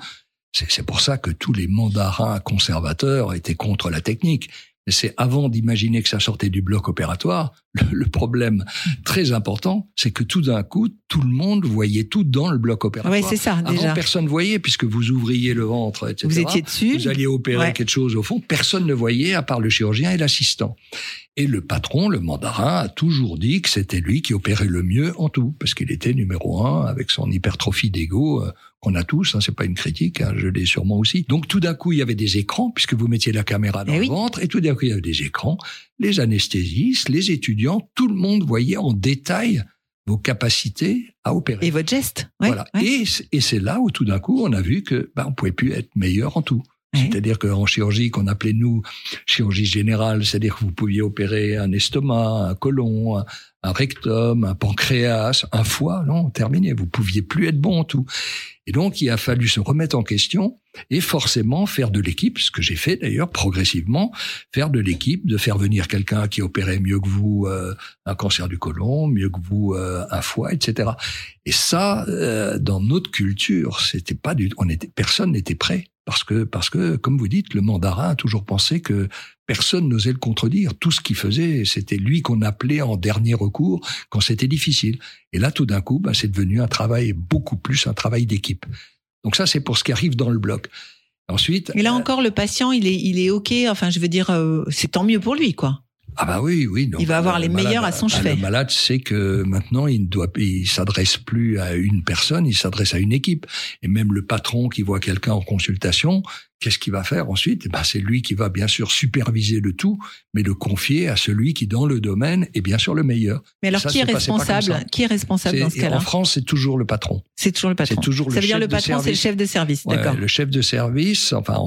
C'est pour ça que tous les mandarins conservateurs étaient contre la technique. C'est avant d'imaginer que ça sortait du bloc opératoire. Le, le problème très important, c'est que tout d'un coup, tout le monde voyait tout dans le bloc opératoire. Oui, c'est ça, Avant, déjà. personne voyait puisque vous ouvriez le ventre, etc. Vous étiez dessus. Vous alliez opérer Ouais. quelque chose au fond, personne ne voyait à part le chirurgien et l'assistant. Et le patron, le mandarin, a toujours dit que c'était lui qui opérait le mieux en tout, parce qu'il était numéro un avec son hypertrophie d'ego euh, qu'on a tous. Hein, c'est pas une critique, hein, je l'ai sûrement aussi. Donc tout d'un coup, il y avait des écrans puisque vous mettiez la caméra dans Eh le oui. ventre, et tout d'un coup, il y avait des écrans. Les anesthésistes, les étudiants, tout le monde voyait en détail vos capacités à opérer. Et votre geste. Ouais, voilà. ouais. Et, c'est là où tout d'un coup, on a vu que bah, on pouvait plus être meilleur en tout. Ouais. C'est-à-dire qu'en chirurgie, qu'on appelait nous chirurgie générale, c'est-à-dire que vous pouviez opérer un estomac, un côlon, un, un rectum, un pancréas, un foie, non, terminé. Vous pouviez plus être bon en tout. Et donc, il a fallu se remettre en question et forcément faire de l'équipe, ce que j'ai fait d'ailleurs progressivement, faire de l'équipe, de faire venir quelqu'un qui opérait mieux que vous euh, un cancer du côlon, mieux que vous euh, un foie, etc. Et ça, euh, dans notre culture, c'était pas du, on était, personne n'était prêt parce que parce que comme vous dites, le mandarin a toujours pensé que personne n'osait le contredire. Tout ce qu'il faisait, c'était lui qu'on appelait en dernier recours quand c'était difficile. Et là, tout d'un coup, bah, c'est devenu un travail beaucoup plus un travail d'équipe. Donc ça, c'est pour ce qui arrive dans le bloc. Ensuite, Et là euh, encore, le patient, il est, il est OK. Enfin, je veux dire, euh, c'est tant mieux pour lui, quoi. Ah bah oui, oui. donc, Il va avoir euh, les malade, meilleurs à son bah, chevet. Le malade sait que maintenant, il ne doit, il s'adresse plus à une personne, il s'adresse à une équipe. Et même le patron qui voit quelqu'un en consultation, qu'est-ce qu'il va faire ensuite? Eh ben, c'est lui qui va bien sûr superviser le tout, mais le confier à celui qui, dans le domaine, est bien sûr le meilleur. Mais alors, Ça, qui est responsable. Qui est responsable dans ce cas-là? en France, c'est toujours le patron. C'est toujours le patron. Toujours le Ça veut dire le patron, c'est le service. chef de service, Ouais, d'accord. le chef de service, enfin,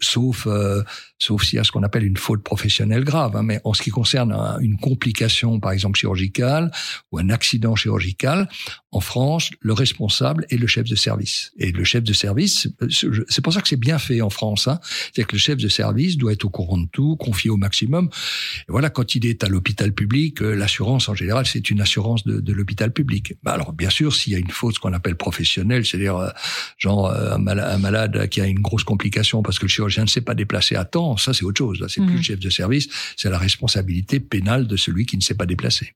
sauf euh, sauf s'il y a ce qu'on appelle une faute professionnelle grave, hein, mais en ce qui concerne un- une complication, par exemple chirurgicale ou un accident chirurgical, en France, le responsable est le chef de service. Et le chef de service, euh, c'est pour ça que c'est bien fait en France. Hein, c'est que le chef de service doit être au courant de tout, confié au maximum. Et voilà, quand il est à l'hôpital public, euh, l'assurance en général, c'est une assurance de, de l'hôpital public. Bah alors, bien sûr, s'il y a une faute, ce qu'on appelle professionnelle, c'est-à-dire euh, genre euh, un, mala- un malade qui a une grosse complication parce que le chirurgien ne s'est pas déplacé à temps, ça c'est autre chose. Là, c'est plus Mhm. le chef de service, c'est la responsabilité pénale de celui qui ne s'est pas déplacé.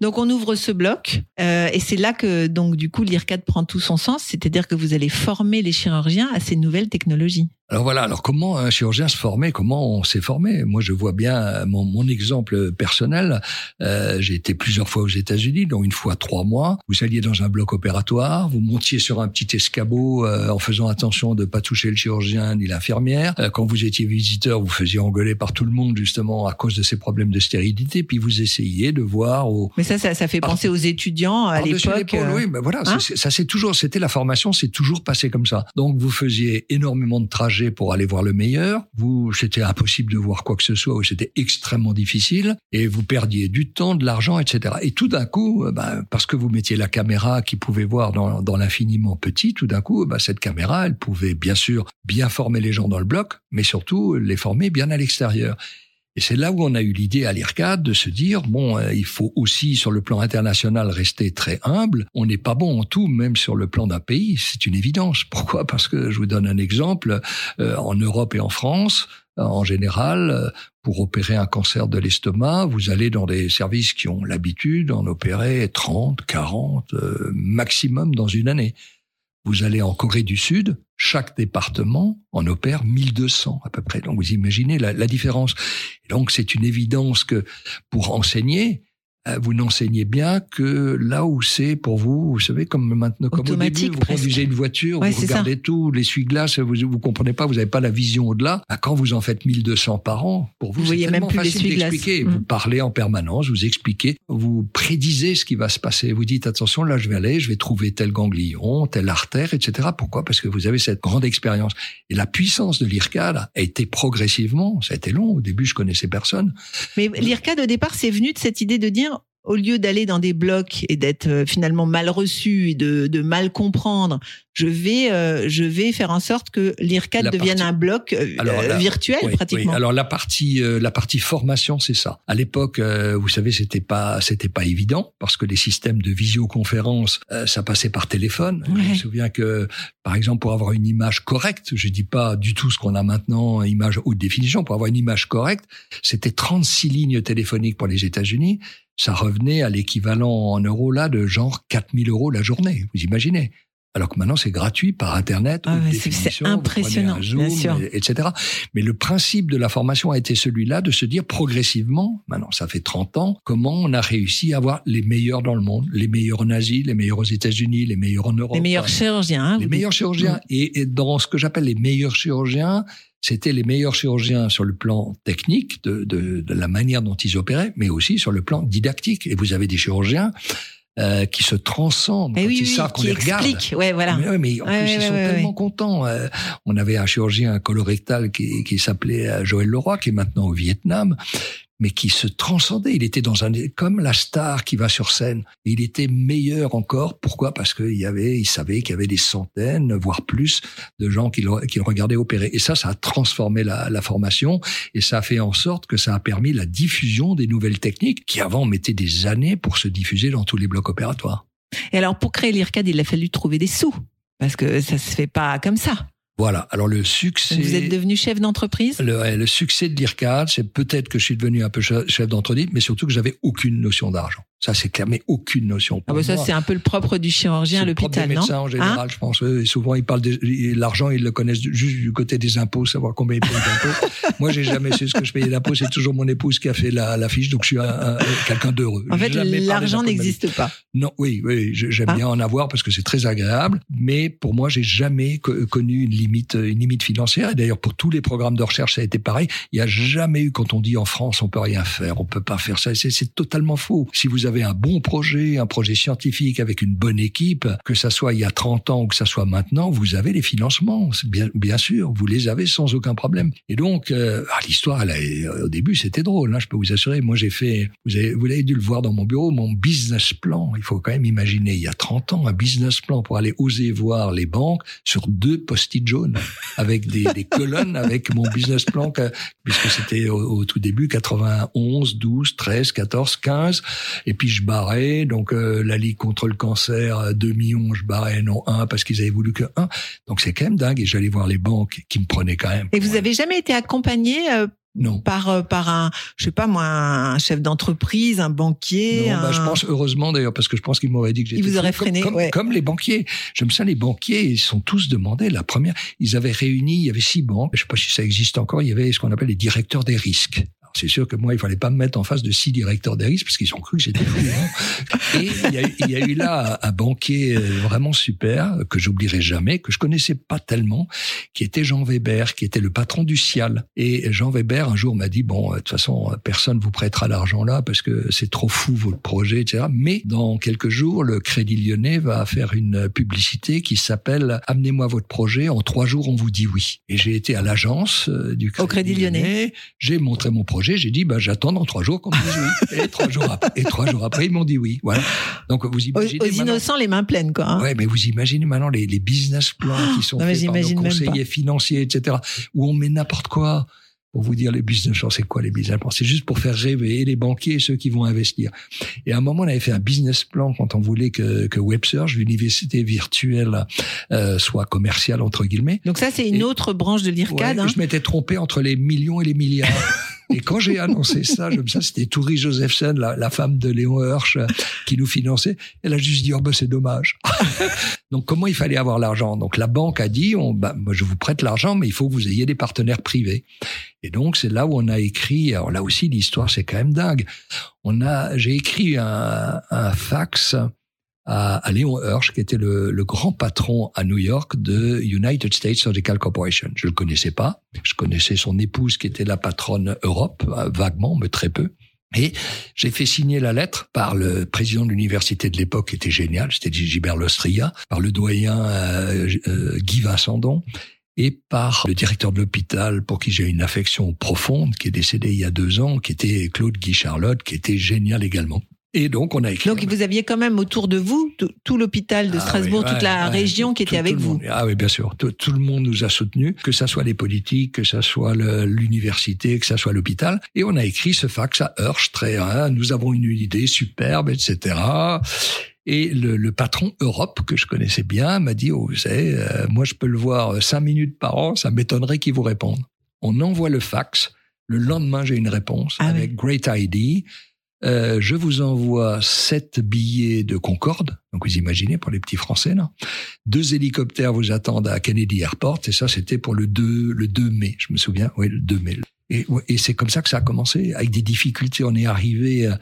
Donc on ouvre ce bloc euh, et c'est là que donc du coup l'IRCAD prend tout son sens, c'est-à-dire que vous allez former les chirurgiens à ces nouvelles technologies. Alors voilà, alors comment un chirurgien se formait, comment on s'est formé? Moi, je vois bien mon, mon exemple personnel. Euh, J'ai été plusieurs fois aux États-Unis, dont une fois trois mois. Vous alliez dans un bloc opératoire, vous montiez sur un petit escabeau euh, en faisant attention de pas toucher le chirurgien ni l'infirmière. Quand vous étiez visiteur, vous faisiez engueuler par tout le monde justement à cause de ces problèmes de stérilité. Puis vous essayiez de voir au, Mais ça, ça, ça fait Par- penser aux étudiants à l'époque. euh, oui, ben voilà, hein ça c'est toujours, c'était la formation, c'est toujours passé comme ça. Donc vous faisiez énormément de trajets pour aller voir le meilleur. Vous, c'était impossible de voir quoi que ce soit, ou c'était extrêmement difficile, et vous perdiez du temps, de l'argent, etc. Et tout d'un coup, euh, ben, parce que vous mettiez la caméra qui pouvait voir dans, dans l'infiniment petit, tout d'un coup, ben, cette caméra, elle pouvait bien sûr bien former les gens dans le bloc, mais surtout les former bien à l'extérieur. Et c'est là où on a eu l'idée à l'IRCAD de se dire, bon, euh, il faut aussi, sur le plan international, rester très humble. On n'est pas bon en tout, même sur le plan d'un pays. C'est une évidence. Pourquoi? Parce que, je vous donne un exemple, euh, en Europe et en France, euh, en général, pour opérer un cancer de l'estomac, vous allez dans des services qui ont l'habitude d'en opérer 30, 40, euh, maximum dans une année. Vous allez en Corée du Sud, chaque département en opère 1200 à peu près. Donc vous imaginez la, la différence. Et donc c'est une évidence que pour enseigner, vous n'enseignez bien que là où c'est pour vous, vous savez, comme maintenant, comme au début, vous presque. conduisez une voiture, Ouais, vous ça. regardez tout, l'essuie-glace, vous vous comprenez pas, vous n'avez pas la vision au-delà. Ah, Quand vous en faites 1200 par an, pour vous, Vous c'est même tellement plus facile d'expliquer. Mm. Vous parlez en permanence, vous expliquez, vous prédisez ce qui va se passer. Vous dites attention, là je vais aller, je vais trouver tel ganglion, telle artère, etc. Pourquoi? Parce que vous avez cette grande expérience. Et la puissance de l'IRCAD a été progressivement, ça a été long. Au début, je connaissais personne. Mais l'IRCAD, au départ, c'est venu de cette idée de dire, au lieu d'aller dans des blocs et d'être euh, finalement mal reçu et de, de mal comprendre, je vais, euh, je vais faire en sorte que l'IRCAD devienne partie- un bloc euh, Alors, euh, virtuel Oui, pratiquement. oui. Alors la partie euh, la partie formation, c'est ça. À l'époque, euh, vous savez, c'était pas c'était pas évident parce que les systèmes de visioconférence, euh, ça passait par téléphone. Ouais. Je me souviens que par exemple pour avoir une image correcte, je dis pas du tout ce qu'on a maintenant, image haute définition, pour avoir une image correcte, c'était 36 lignes téléphoniques pour les États-Unis. Ça revenait à l'équivalent en euros là de genre 4000 euros la journée. Vous imaginez Alors que maintenant, c'est gratuit par Internet. Ah c'est- impressionnant, Zoom, bien sûr. et- etc. Mais le principe de la formation a été celui-là de se dire progressivement, maintenant ça fait 30 ans, comment on a réussi à avoir les meilleurs dans le monde, les meilleurs en Asie, les meilleurs aux États-Unis, les meilleurs en Europe. Les meilleurs chirurgiens. hein, les meilleurs dites. chirurgiens. Et, et dans ce que j'appelle les meilleurs chirurgiens, c'était les meilleurs chirurgiens sur le plan technique, de, de, de la manière dont ils opéraient, mais aussi sur le plan didactique. Et vous avez des chirurgiens euh, qui se transcendent quand oui, ils oui, savent qu'on les regarde. Ouais, voilà. Mais, ouais, mais en Ouais, plus, ils sont tellement contents. Euh, on avait un chirurgien colorectal qui, qui s'appelait euh, Joël Leroy, qui est maintenant au Vietnam, mais qui se transcendait. Il était dans un comme la star qui va sur scène. Il était meilleur encore. Pourquoi? Parce qu'il y avait, il savait qu'il y avait des centaines, voire plus, de gens qui le, qui le regardaient opérer. Et ça, ça a transformé la, la formation et ça a fait en sorte que ça a permis la diffusion des nouvelles techniques qui avant mettaient des années pour se diffuser dans tous les blocs opératoires. Et alors, pour créer l'IRCAD, il a fallu trouver des sous. Parce que ça se fait pas comme ça. Voilà. Alors le succès. Donc, vous êtes devenu chef d'entreprise? Le, le succès de l'IRCAD, c'est peut-être que je suis devenu un peu che- chef d'entreprise, mais surtout que j'avais aucune notion d'argent. Ça, c'est clair, mais aucune notion. ah bah Ça, c'est un peu le propre du chirurgien à l'hôpital, non médecins en général, je pense. Et souvent, ils parlent de l'argent, ils le connaissent juste du côté des impôts, savoir combien ils payent d'impôts. Moi, j'ai jamais su ce que je payais d'impôts. C'est toujours mon épouse qui a fait la, la fiche, donc je suis un- un- quelqu'un d'heureux. En fait, l'argent n'existe pas. Non, oui, oui, j'aime Ah. bien en avoir parce que c'est très agréable. Mais pour moi, j'ai jamais co- connu une limite, une limite financière. Et d'ailleurs, pour tous les programmes de recherche, ça a été pareil. Il n'y a jamais eu, quand on dit en France, on peut rien faire, on peut pas faire ça. C'est c'est totalement faux. Si vous avez un bon projet, un projet scientifique avec une bonne équipe, que ça soit il y a 30 ans ou que ça soit maintenant, vous avez les financements. Bien, bien sûr, vous les avez sans aucun problème. Et donc, euh, ah, l'histoire, a- au début, c'était drôle. Hein, je peux vous assurer. Moi, j'ai fait, vous avez, vous avez dû le voir dans mon bureau, mon business plan. Il faut quand même imaginer, il y a 30 ans, un business plan pour aller oser voir les banques sur deux post-it jaunes avec des, des colonnes avec mon business plan, que- puisque c'était au, au tout début 91, 12, 13, 14, 15. Et puis je barrais, donc euh, la Ligue contre le cancer, euh, 2 millions, je barrais non 1 parce qu'ils avaient voulu que 1. Donc c'est quand même dingue. Et j'allais voir les banques qui me prenaient quand même. Et vous avez jamais été accompagné euh, Non. par euh, par un, je sais pas moi, un chef d'entreprise, un banquier Non, bah, je un- pense heureusement d'ailleurs parce que je pense qu'ils m'auraient dit que j'étais Ils vous Comme- freiné, comme, ouais. comme les banquiers. J'aime ça les banquiers, ils sont tous demandés. La première, ils avaient réuni, il y avait six banques. Je sais pas si ça existe encore. Il y avait ce qu'on appelle les directeurs des risques. C'est sûr que moi, il fallait pas me mettre en face de six directeurs des risques parce qu'ils ont cru que j'étais fou. hein. Et il y, a, eu- il y a eu là un banquier euh, vraiment super que j'oublierai jamais, que je connaissais pas tellement, qui était Jean Weber, qui était le patron du Cial. Et Jean Weber un jour m'a dit bon, euh, de toute façon, euh, personne vous prêtera l'argent là parce que c'est trop fou votre projet, etc. Mais dans quelques jours, le Crédit Lyonnais va faire une publicité qui s'appelle Amenez-moi votre projet. En trois jours, on vous dit oui. Et j'ai été à l'agence du Crédit, Crédit Lyonnais. J'ai montré mon projet. J'ai dit bah j'attends dans trois jours qu'on me dise oui. Et trois jours après, et trois jours après, ils m'ont dit oui. Voilà. Donc vous imaginez aux innocents les mains pleines quoi. hein. Ouais, mais vous imaginez maintenant les, les business plans qui sont non, faits par nos conseillers financiers, etc., où on met n'importe quoi. Pour vous dire, les business plans, c'est quoi les business plans? C'est juste pour faire rêver les banquiers et ceux qui vont investir. Et à un moment, on avait fait un business plan quand on voulait que, que WebSearch, l'université virtuelle, euh, soit commerciale, entre guillemets. Donc ça c'est une Et- autre branche de l'IRCAD. Ouais, hein. Je m'étais trompé entre les millions et les milliards. Et quand j'ai annoncé ça, je ça, c'était Toury Josephson, la, femme de Léon Hirsch, euh, qui nous finançait. Elle a juste dit, oh ben c'est dommage. Donc comment il fallait avoir l'argent? Donc la banque a dit, on, bah, moi, je vous prête l'argent, mais il faut que vous ayez des partenaires privés. Et donc c'est là où on a écrit. Alors là aussi l'histoire c'est quand même dingue. On a, j'ai écrit un fax à, à Léon Hirsch, qui était le, le grand patron à New York de United States Surgical Corporation. Je le connaissais pas. Je connaissais son épouse, qui était la patronne Europe, euh, vaguement, mais très peu. Et j'ai fait signer la lettre par le président de l'université de l'époque, qui était génial, c'était Gilbert Lostria, par le doyen euh, euh, Guy Vincendon, et par le directeur de l'hôpital pour qui j'ai une affection profonde, qui est décédé il y a deux ans, qui était Claude Guy Charlotte, qui était génial également. Et donc on a écrit. Donc vous aviez quand même autour de vous tout, l'hôpital de Ah Strasbourg, oui, toute ouais, la ouais, région tout- qui était avec vous. monde. Ah oui, bien sûr. Tout, tout le monde nous a soutenus, que ça soit les politiques, que ça soit l'université, que ça soit l'hôpital. Et on a écrit ce fax à Hirsch, très, hein, nous avons une idée superbe, etc. Et le, le patron Europe, que je connaissais bien, m'a dit, oh, vous savez, euh, moi je peux le voir cinq minutes par an, ça m'étonnerait qu'il vous réponde. On envoie le fax. Le lendemain, j'ai une réponse Ah avec Great ID. Euh, je vous envoie sept billets de Concorde. Donc vous imaginez pour les petits Français là. Deux hélicoptères vous attendent à Kennedy Airport et ça c'était pour le 2 le 2 mai, je me souviens. Oui, le 2 mai. Et, c'est comme ça que ça a commencé avec des difficultés. On est arrivé euh,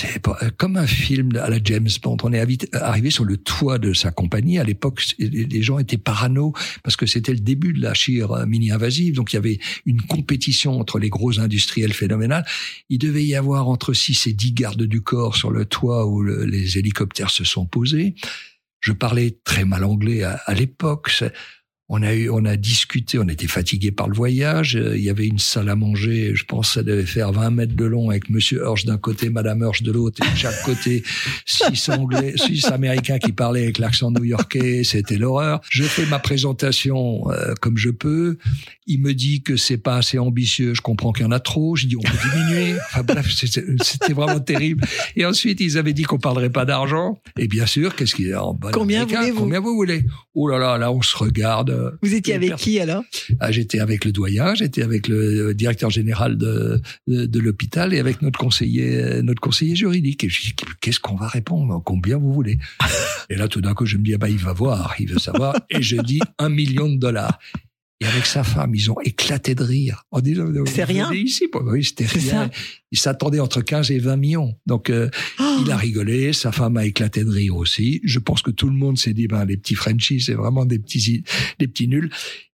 c'est euh, comme un film à la James Bond. On est havi- arrivé sur le toit de sa compagnie. À l'époque, les gens étaient parano parce que c'était le début de la chire euh, mini-invasive. Donc, il y avait une compétition entre les gros industriels phénoménales. Il devait y avoir entre 6 et 10 gardes du corps sur le toit où le- les hélicoptères se sont posés. Je parlais très mal anglais à l'époque. On a eu, on a discuté, on était fatigué par le voyage. Euh, Il y avait une salle à manger, je pense ça devait faire 20 mètres de long avec Monsieur Hirsch d'un côté, Madame Hirsch de l'autre, et de chaque côté, six anglais, six américains qui parlaient avec l'accent new-yorkais. C'était l'horreur. Je fais ma présentation euh, comme je peux. Il me dit que c'est pas assez ambitieux. Je comprends qu'il y en a trop. Je dis on peut diminuer. Enfin bref, c'était vraiment terrible. Et ensuite, ils avaient dit qu'on parlerait pas d'argent. Et bien sûr, qu'est-ce qu'il y a en bon Combien américain, voulez-vous? Combien vous voulez? Oh là là, là on se regarde. Vous étiez avec qui alors? Ah, j'étais avec le doyen, j'étais avec le directeur général de, de, de l'hôpital et avec notre conseiller, notre conseiller juridique. Et je dis, qu'est-ce qu'on va répondre? Combien vous voulez? Et là, tout d'un coup, je me dis, ah bah, il va voir, il veut savoir. Et je dis, un million de dollars. Et avec sa femme, ils ont éclaté de rire en disant, C'est rien ici, oui, c'était rien. Il s'attendait entre 15 et 20 millions. Donc, euh, Oh, il a rigolé, sa femme a éclaté de rire aussi. Je pense que tout le monde s'est dit, ben, les petits Frenchies, c'est vraiment des petits, des petits nuls.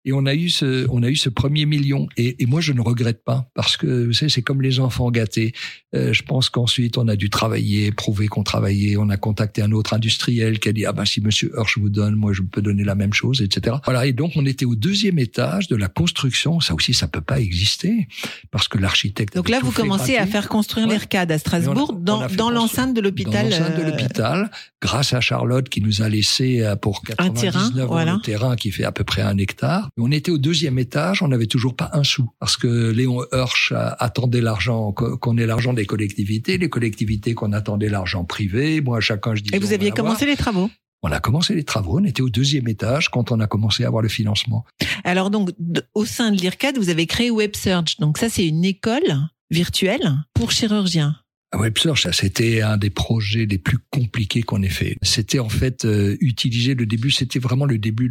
Et on a eu ce, on a eu ce premier million. Et, et moi, je ne regrette pas parce que, vous savez, c'est comme les enfants gâtés. Euh, je pense qu'ensuite, on a dû travailler, prouver qu'on travaillait. On a contacté un autre industriel qui a dit, ah ben, si monsieur Hirsch vous donne, moi, je peux donner la même chose, etc. Voilà. Et donc, on était au deuxième étage de la construction. Ça aussi, ça peut pas exister parce que l'architecte. Donc là, vous commencez à faire construire Ouais. l'ERCAD à Strasbourg, on a dans, l'enceinte de l'hôpital. Dans l'enceinte de euh, l'hôpital, grâce à Charlotte qui nous a laissé euh, pour 99 terrain, ans voilà. terrain qui fait à peu près un hectare. On était au deuxième étage, on n'avait toujours pas un sou parce que Léon Hirsch attendait l'argent, qu'on ait l'argent des collectivités, les collectivités qu'on attendait l'argent privé. Moi, à chacun je disais. Et vous aviez commencé les travaux. On a commencé les travaux, on était au deuxième étage quand on a commencé à avoir le financement. Alors donc, au sein de l'IRCAD, vous avez créé WebSearch. Donc ça, c'est une école virtuelle pour chirurgiens. WebSearch, c'était un des projets les plus compliqués qu'on ait fait. C'était en fait euh, utiliser le début, c'était vraiment le début,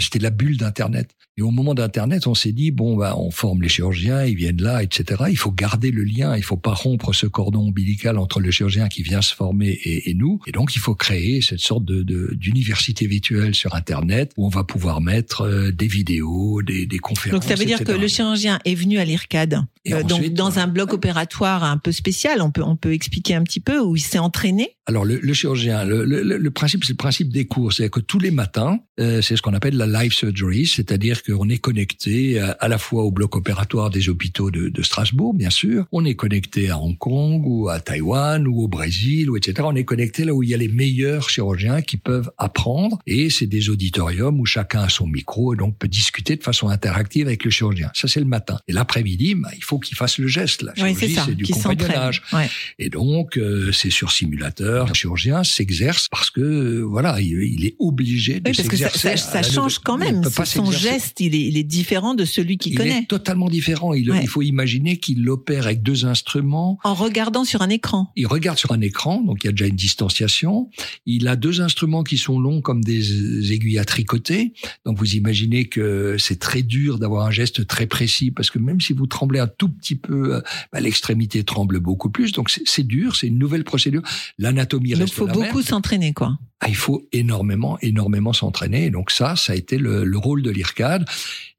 c'était la bulle d'Internet. Et au moment d'Internet, on s'est dit bon bah on forme les chirurgiens, ils viennent là, etc. Il faut garder le lien, il faut pas rompre ce cordon ombilical entre le chirurgien qui vient se former et, et nous. Et donc il faut créer cette sorte de de- d'université virtuelle sur Internet où on va pouvoir mettre euh, des vidéos, des, des conférences. Donc ça veut dire que le chirurgien est venu à l'IRCAD, euh, donc dans voilà. un bloc opératoire un peu spécial. On peut on peut expliquer un petit peu où il s'est entraîné. Alors le, le chirurgien, le, le- le principe, c'est le principe des cours, c'est-à-dire que tous les matins, euh, c'est ce qu'on appelle la live surgery, c'est-à-dire qu'on est connecté à, à la fois au bloc opératoire des hôpitaux de, de Strasbourg, bien sûr, on est connecté à Hong Kong ou à Taïwan ou au Brésil ou etc. On est connecté là où il y a les meilleurs chirurgiens qui peuvent apprendre et c'est des auditoriums où chacun a son micro et donc peut discuter de façon interactive avec le chirurgien. Ça c'est le matin. Et l'après-midi, bah, il faut qu'il fasse le geste. La Oui, c'est chirurgie, ça. c'est du compagnonnage. Ouais. Et donc, euh, c'est sur simulateur. Le chirurgien s'exerce parce que, euh, voilà, il, il est obligé de Oui, parce que ça, change quand il même. Son geste, il est, il est différent de celui qu'il Il connaît. est totalement différent. Il, Ouais. il faut imaginer qu'il opère avec deux instruments. En regardant sur un écran. Il regarde sur un écran, donc il y a déjà une distanciation. Il a deux instruments qui sont longs comme des aiguilles à tricoter. Donc vous imaginez que c'est très dur d'avoir un geste très précis parce que même si vous tremblez un tout petit peu, euh, bah, l'extrémité tremble beaucoup plus. Donc c'est- c'est dur, c'est une nouvelle procédure. L'anatomie Donc reste faut la même. beaucoup s'entraîner quoi. Ah, il faut énormément, énormément s'entraîner. Donc ça, ça a été le, le rôle de l'IRCAD.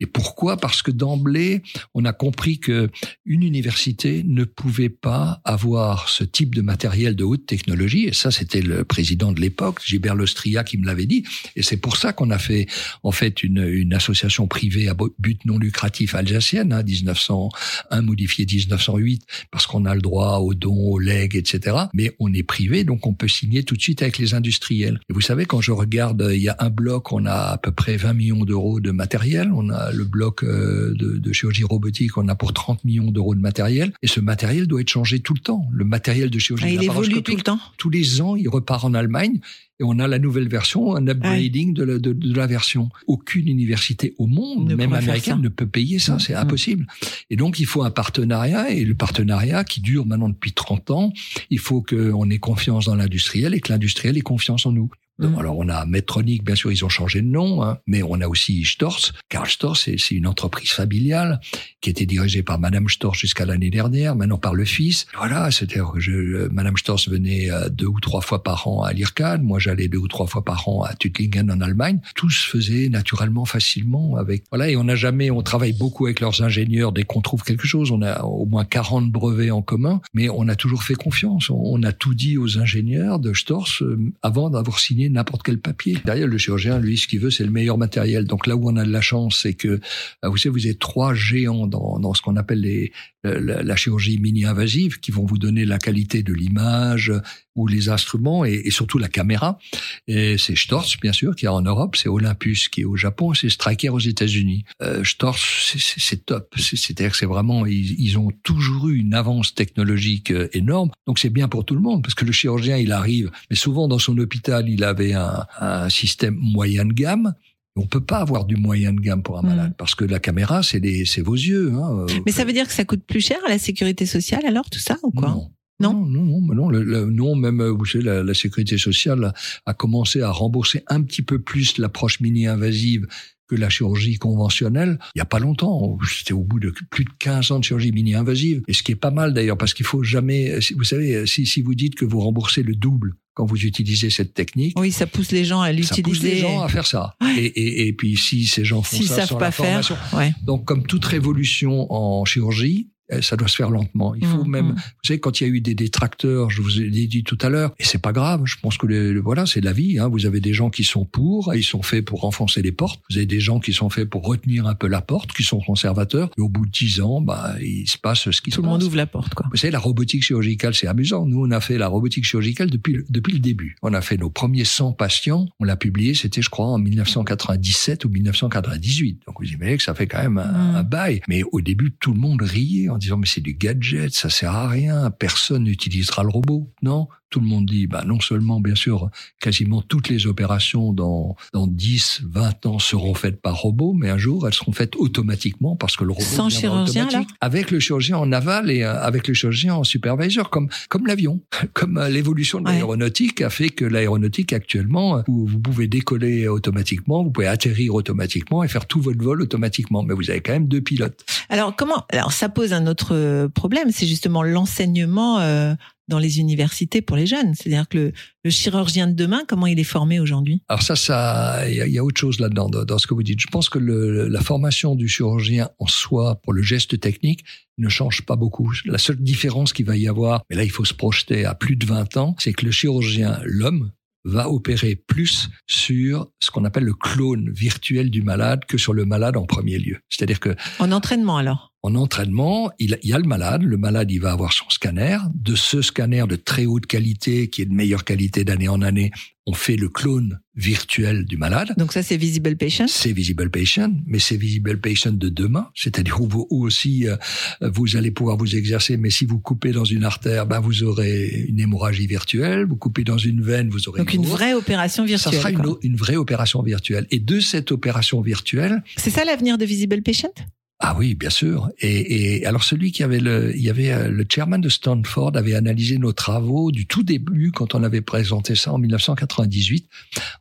Et pourquoi? Parce que d'emblée, on a compris que une université ne pouvait pas avoir ce type de matériel de haute technologie. Et ça, c'était le président de l'époque, Gilbert Lostria, qui me l'avait dit. Et c'est pour ça qu'on a fait, en fait, une, une association privée à but non lucratif alsacienne, hein, 1901 modifié 1908, parce qu'on a le droit aux dons, aux legs, etc. Mais on est privé, donc on peut signer tout de suite avec les industriels. Et vous savez, quand je regarde, il y a un bloc, on a à peu près 20 millions d'euros de matériel. On a le bloc euh, de, de chirurgie robotique, on a pour 30 millions d'euros de matériel. Et ce matériel doit être changé tout le temps. Le matériel de chirurgie Ah, il évolue tout le temps. tous les ans, il repart en Allemagne et on a la nouvelle version, un upgrading de, la, de, de, la version. Aucune université au monde, Ne même américaine, ne peut payer ça, c'est impossible. Et donc il faut un partenariat, et le partenariat qui dure maintenant depuis 30 ans, il faut qu'on ait confiance dans l'industriel et que l'industriel ait confiance en nous. Mm. Alors on a Medtronic, bien sûr, ils ont changé de nom, hein, mais on a aussi Storz. Karl Storz, c'est c'est une entreprise familiale qui était dirigée par Madame Storz jusqu'à l'année dernière, maintenant par le fils. Voilà, c'est-à-dire que je, euh, Madame Storz venait euh, deux ou trois fois par an à l'IRCAD, moi j'allais deux ou trois fois par an à Tuttlingen en Allemagne. Tout se faisait naturellement, facilement avec. Voilà, et on n'a jamais, on travaille beaucoup avec leurs ingénieurs dès qu'on trouve quelque chose. On a au moins 40 brevets en commun, mais on a toujours fait confiance. On, on a tout dit aux ingénieurs de Storz euh, avant d'avoir signé n'importe quel papier. Derrière, le chirurgien, lui, ce qu'il veut, c'est le meilleur matériel. Donc là où on a de la chance, c'est que euh, vous savez, vous êtes trois géants dans, dans ce qu'on appelle les, la, la chirurgie mini-invasive qui vont vous donner la qualité de l'image ou les instruments et, et surtout la caméra. Et c'est Storz, bien sûr, qui est en Europe, c'est Olympus qui est au Japon, c'est Stryker aux États-Unis. Euh, Storz, c'est- top. C'est- C'est-à-dire que c'est vraiment, ils, ils ont toujours eu une avance technologique euh, énorme. Donc c'est bien pour tout le monde parce que le chirurgien, il arrive, mais souvent dans son hôpital, il avait un, un système moyen de gamme. On peut pas avoir du moyen de gamme pour un Mm. malade parce que la caméra, c'est les- c'est vos yeux. Hein. Mais ça veut dire que ça coûte plus cher à la sécurité sociale alors tout ça ou quoi? Non. Non? Non, non, non, non, le- le- non, même euh, vous savez, la, la sécurité sociale a, a commencé à rembourser un petit peu plus l'approche mini-invasive que la chirurgie conventionnelle. Il y a pas longtemps, c'était au bout de plus de 15 ans de chirurgie mini-invasive, et ce qui est pas mal d'ailleurs, parce qu'il faut jamais, vous savez, si, si vous dites que vous remboursez le double quand vous utilisez cette technique, Oui, ça pousse les gens à ça pousse les l'utiliser. gens à faire ça. Et, et, et puis si ces gens font ça savent sans pas la faire. formation, Ouais. donc, comme toute révolution en chirurgie, ça doit se faire lentement. Il faut Mm, même, mm. vous savez, quand il y a eu des détracteurs, je vous ai dit tout à l'heure, et c'est pas grave. Je pense que le, le- voilà, c'est la vie. Hein. Vous avez des gens qui sont pour, ils sont faits pour renfoncer les portes. Vous avez des gens qui sont faits pour retenir un peu la porte, qui sont conservateurs. Et au bout de dix ans, bah, il se passe ce qui Tout se le monde passe. ouvre la porte quoi. Vous savez, la robotique chirurgicale, c'est amusant. Nous, on a fait la robotique chirurgicale depuis, le- depuis le début. On a fait nos premiers 100 patients. On l'a publié, c'était, je crois, en 1997 ou 1998. Donc, vous imaginez que ça fait quand même un, Mm. un bail. Mais au début, tout le monde riait en disant, mais c'est du gadget, ça sert à rien. Personne n'utilisera le robot. Non? Tout le monde dit, bah, non seulement, bien sûr, quasiment toutes les opérations dans, dans 10, 20 ans seront faites par robot, mais un jour, elles seront faites automatiquement parce que le robot Sans chirurgien, automatique. Avec le chirurgien en aval et euh, avec le chirurgien en supervisor, comme, comme l'avion. Comme euh, l'évolution de Ouais. l'aéronautique a fait que l'aéronautique actuellement, euh, vous, vous pouvez décoller automatiquement, vous pouvez atterrir automatiquement et faire tout votre vol automatiquement. Mais vous avez quand même deux pilotes. Alors comment Alors ça pose un autre problème, c'est justement l'enseignement euh, dans les universités pour les jeunes. C'est-à-dire que le, le chirurgien de demain, comment il est formé aujourd'hui? Alors ça, ça, il y, a- il y a autre chose là-dedans dans, dans ce que vous dites. Je pense que le, la formation du chirurgien en soi pour le geste technique ne change pas beaucoup. La seule différence qu'il va y avoir, mais là il faut se projeter à plus de 20 ans, c'est que le chirurgien, l'homme, va opérer plus sur ce qu'on appelle le clone virtuel du malade que sur le malade en premier lieu. C'est-à-dire que En entraînement alors? En entraînement, il, y a le malade. Le malade, il va avoir son scanner. De ce scanner de très haute qualité, qui est de meilleure qualité d'année en année, on fait le clone virtuel du malade. Donc ça c'est Visible Patient C'est Visible Patient, mais c'est Visible Patient de demain. C'est-à-dire où, vous- où aussi euh, vous allez pouvoir vous exercer, mais si vous coupez dans une artère, ben vous aurez une hémorragie virtuelle. Vous coupez dans une veine, vous aurez Donc une vraie opération Ça virtuelle. sera une, quoi. o- une vraie opération virtuelle. Et de cette opération virtuelle, C'est ça l'avenir de Visible Patient? Ah oui, bien sûr. Et, et alors celui qui avait le, il y avait euh, le chairman de Stanford avait analysé nos travaux du tout début quand on avait présenté ça en 1998,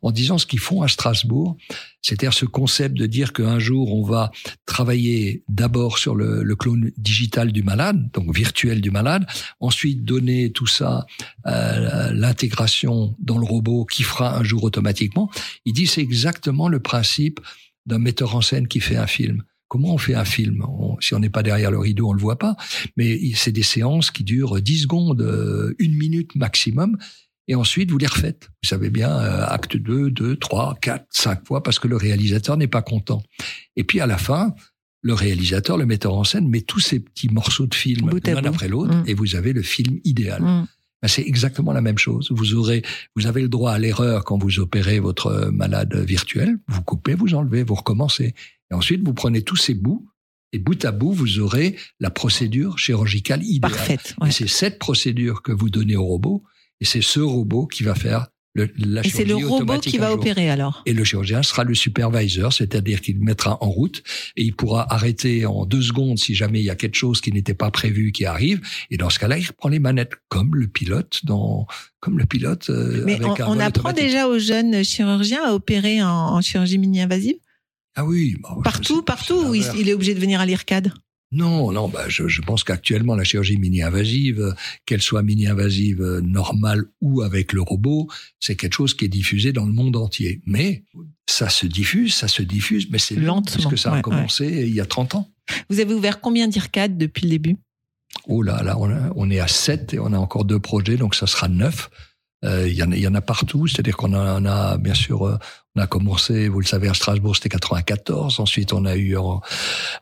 en disant ce qu'ils font à Strasbourg, c'est-à-dire ce concept de dire qu'un jour on va travailler d'abord sur le, le clone digital du malade, donc virtuel du malade, ensuite donner tout ça à l'intégration dans le robot qui fera un jour automatiquement. Il dit c'est exactement le principe d'un metteur en scène qui fait un film. Comment on fait un film? On- Si on n'est pas derrière le rideau, on le voit pas. Mais c'est des séances qui durent 10 secondes, euh, une minute maximum. Et ensuite, vous les refaites. Vous savez bien, euh, acte 2, 2, 3, 4, 5 fois, parce que le réalisateur n'est pas content. Et puis à la fin, le réalisateur, le metteur en scène, met tous ces petits morceaux de film l'un après l'autre, Mm. et vous avez le film idéal. Mm. Ben, c'est exactement la même chose. Vous aurez, vous avez le droit à l'erreur quand vous opérez votre euh, malade virtuel. Vous coupez, vous enlevez, vous recommencez. Et ensuite, vous prenez tous ces bouts et bout à bout, vous aurez la procédure chirurgicale idéale. Parfaite. Et c'est cette procédure que vous donnez au robot et c'est ce robot qui va faire Le, la Et c'est le robot qui va opérer alors. Et le chirurgien sera le supervisor, c'est-à-dire qu'il mettra en route et il pourra arrêter en deux secondes si jamais il y a quelque chose qui n'était pas prévu qui arrive. Et dans ce cas-là, il reprend les manettes comme le pilote dans, comme le pilote. euh, Mais avec on, un on apprend automatique. déjà aux jeunes chirurgiens à opérer en, en chirurgie mini-invasive? Ah oui, je Partout, partout, il, est obligé de venir à l'IRCAD? Non, non, bah, je, je pense qu'actuellement, la chirurgie mini-invasive, qu'elle soit mini-invasive euh, normale ou avec le robot, c'est quelque chose qui est diffusé dans le monde entier. Mais ça se diffuse, ça se diffuse, mais c'est lent, Lentement, puisque ça a ouais, commencé il y a 30 ans. Vous avez ouvert combien d'IRCAD depuis le début? Oh là, là, on, a- on est à 7 et on a encore deux projets, donc ça sera 9. Euh, Il y, en y en a partout, c'est-à-dire qu'on en a, bien sûr, euh, on a commencé, vous le savez, à Strasbourg, c'était 94. Ensuite, on a eu en,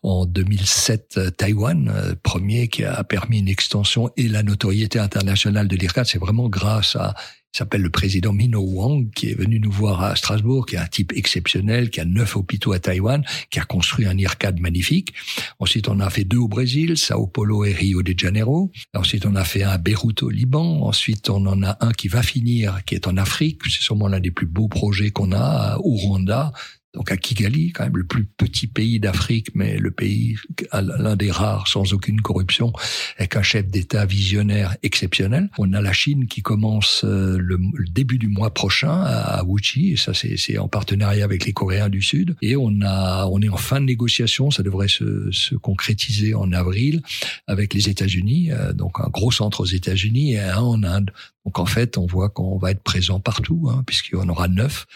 en 2007 euh, Taïwan, euh, premier qui a permis une extension et la notoriété internationale de l'IRCAD. C'est vraiment grâce à, s'appelle le président Mino Wang, qui est venu nous voir à Strasbourg, qui est un type exceptionnel, qui a neuf hôpitaux à Taïwan, qui a construit un IRCAD magnifique. Ensuite, on a fait deux au Brésil, Sao Paulo et Rio de Janeiro. Ensuite, on a fait un à Beyrouth au Liban. Ensuite, on en a un qui va finir, qui est en Afrique. C'est sûrement l'un des plus beaux projets qu'on a au Rwanda. Donc à Kigali, quand même le plus petit pays d'Afrique, mais le pays l'un des rares sans aucune corruption, avec un chef d'État visionnaire exceptionnel. On a la Chine qui commence euh, le, début du mois prochain à Wuxi, et ça c'est c'est en partenariat avec les Coréens du Sud. Et on a on est en fin de négociation, ça devrait se, se concrétiser en avril avec les États-Unis, euh, donc un gros centre aux États-Unis et un en Inde. Donc en fait, on voit qu'on va être présent partout, hein, puisqu'on aura neuf.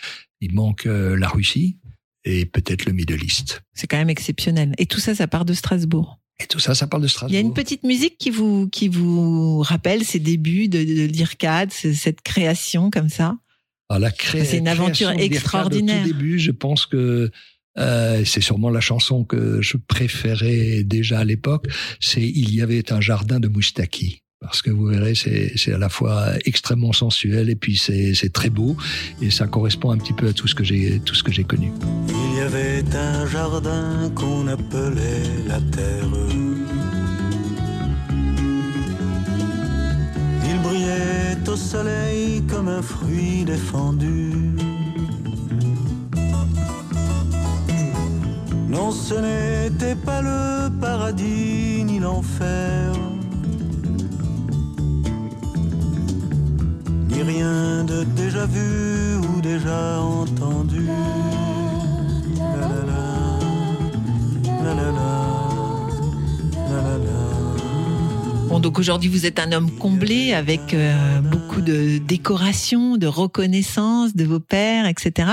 Il manque euh, la Russie et peut-être le Middle East. C'est quand même exceptionnel. Et tout ça, ça part de Strasbourg. Et tout ça, ça parle de Il Strasbourg. y a une petite musique qui vous, qui vous rappelle ces débuts de, de l'IRCAD, ce- cette création comme ça? Alors, la cré- C'est une aventure extraordinaire. Au tout début, je pense que euh, c'est sûrement la chanson que je préférais déjà à l'époque. C'est Il y avait un jardin de Moustaki. Parce que vous verrez, c'est à la fois extrêmement sensuel et puis c'est c'est très beau et ça correspond un petit peu à tout ce que j'ai tout ce que j'ai connu. Il y avait un jardin qu'on appelait la terre. Il brillait au soleil comme un fruit défendu. Non, ce n'était pas le paradis ni l'enfer. Ni rien de déjà vu ou déjà entendu. Bon, donc aujourd'hui, vous êtes un homme comblé avec euh, beaucoup de décorations, de reconnaissance de vos pères, etc.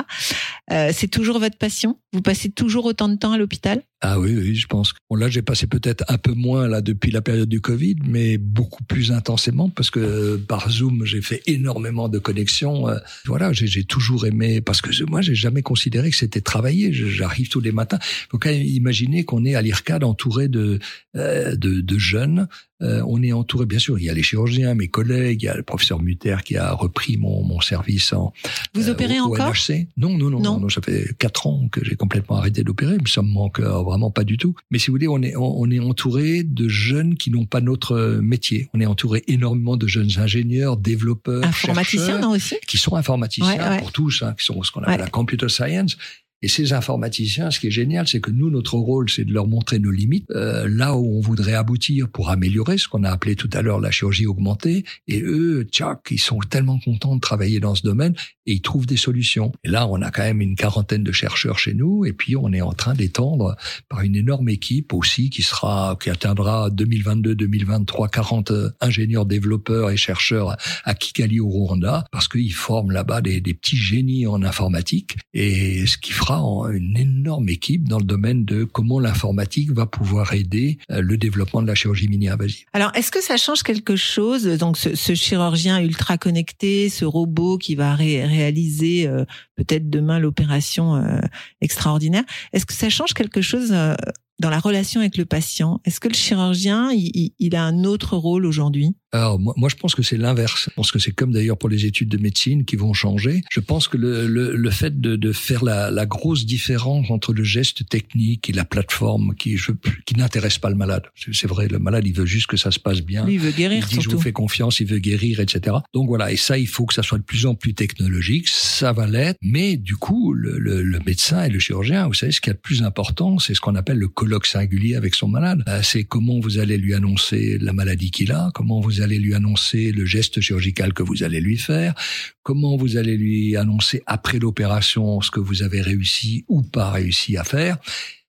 Euh, c'est toujours votre passion? Vous passez toujours autant de temps à l'hôpital? Ah oui, oui, je pense. Bon, là, j'ai passé peut-être un peu moins là depuis la période du Covid, mais beaucoup plus intensément parce que euh, par Zoom, j'ai fait énormément de connexions. euh, voilà, j'ai j'ai toujours aimé parce que moi, j'ai jamais considéré que c'était travailler. J'arrive tous les matins. Faut quand même imaginer qu'on est à l'IRCAD entouré de euh, de, de jeunes. On est entouré, bien sûr, il y a les chirurgiens, mes collègues, il y a le professeur Mutter qui a repris mon, mon service en, Vous opérez au- au encore NHC. Non, non, non, Non. non, non, ça fait quatre ans que j'ai complètement arrêté d'opérer, mais ça me manque vraiment pas du tout. Mais si vous voulez, on est, on, on est entouré de jeunes qui n'ont pas notre euh, métier. On est entouré énormément de jeunes ingénieurs, développeurs, Informaticien, chercheurs, non aussi? qui sont informaticiens Ouais, ouais. pour tous, hein, qui sont ce qu'on appelle Ouais. la computer science. Et ces informaticiens, ce qui est génial, c'est que nous, notre rôle, c'est de leur montrer nos limites, euh, là où on voudrait aboutir pour améliorer ce qu'on a appelé tout à l'heure la chirurgie augmentée. Et eux, tchac, ils sont tellement contents de travailler dans ce domaine et ils trouvent des solutions. Et là, on a quand même une quarantaine de chercheurs chez nous, et puis on est en train d'étendre par une énorme équipe aussi qui sera, qui atteindra 2022, 2023, 40 euh, ingénieurs, développeurs et chercheurs à Kigali au Rwanda, parce qu'ils forment là-bas des, des petits génies en informatique, et ce qui fera en- une énorme équipe dans le domaine de comment l'informatique va pouvoir aider euh, le développement de la chirurgie mini-invasive. Alors, est-ce que ça change quelque chose Donc, ce, ce chirurgien ultra connecté, ce robot qui va ré- réaliser euh, peut-être demain l'opération euh, extraordinaire, est-ce que ça change quelque chose euh, dans la relation avec le patient? Est-ce que le chirurgien, il- il a un autre rôle aujourd'hui? Alors moi, moi, je pense que c'est l'inverse. Je pense que c'est comme d'ailleurs pour les études de médecine qui vont changer. Je pense que le, le, le fait de, de faire la, la, grosse différence entre le geste technique et la plateforme qui, je, qui n'intéresse pas le malade. C'est vrai, le malade, il veut juste que ça se passe bien. Lui, il veut guérir il dit, surtout. Je vous fais confiance, il veut guérir, etc. Donc voilà, et ça, il faut que ça soit de plus en plus technologique. Ça va l'être, mais du coup, le, le, le, médecin et le chirurgien, vous savez, ce qui est le plus important, c'est ce qu'on appelle le colloque singulier avec son malade. Euh, C'est comment vous allez lui annoncer la maladie qu'il a, comment vous allez lui annoncer le geste chirurgical que vous allez lui faire, comment vous allez lui annoncer après l'opération ce que vous avez réussi ou pas réussi à faire.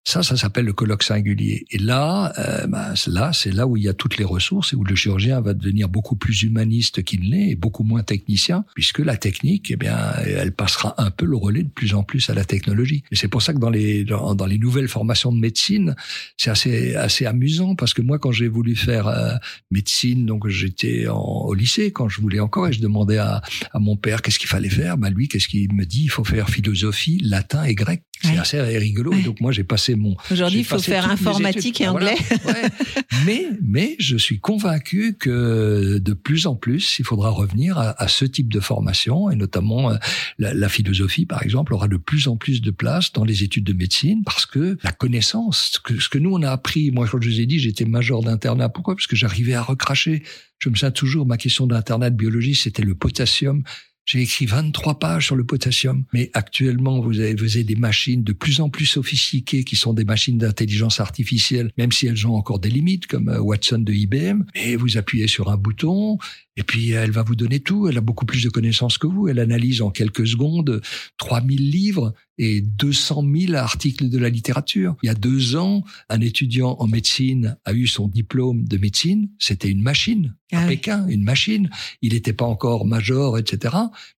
Ça, ça s'appelle le colloque singulier. Et là, euh, ben, là, c'est là où il y a toutes les ressources et où le chirurgien va devenir beaucoup plus humaniste qu'il l'est et beaucoup moins technicien, puisque la technique, eh bien, elle passera un peu le relais de plus en plus à la technologie. Et c'est pour ça que dans les dans, dans, les nouvelles formations de médecine, c'est assez assez amusant parce que moi, quand j'ai voulu faire euh, médecine, donc j'étais au lycée quand je voulais encore et je demandais à, à mon père qu'est-ce qu'il fallait faire. Ben lui, qu'est-ce qu'il me dit Il faut faire philosophie, latin et grec. C'est ouais. assez rigolo. Ouais. Donc moi, j'ai passé mon. Aujourd'hui, il faut faire informatique et anglais. Voilà. Ouais. mais, mais je suis convaincu que de plus en plus, il faudra revenir à, à ce type de formation et notamment euh, la, la, philosophie, par exemple, aura de plus en plus de place dans les études de médecine parce que la connaissance, ce que, ce que nous on a appris. Moi, quand je vous ai dit, j'étais major d'internat. Pourquoi? Parce que j'arrivais à recracher. Je me souviens toujours, ma question d'internat de biologie, c'était le potassium. J'ai écrit 23 pages sur le potassium. Mais actuellement, vous avez, des machines de plus en plus sophistiquées qui sont des machines d'intelligence artificielle, même si elles ont encore des limites, comme euh, Watson de IBM. Et vous appuyez sur un bouton, et puis elle va vous donner tout. Elle a beaucoup plus de connaissances que vous. Elle analyse en quelques secondes 3000 livres et 200 000 articles de la littérature. Il y a deux ans, un étudiant en médecine a eu son diplôme de médecine. C'était une machine à ah Pékin, une machine. Il n'était pas encore major, etc.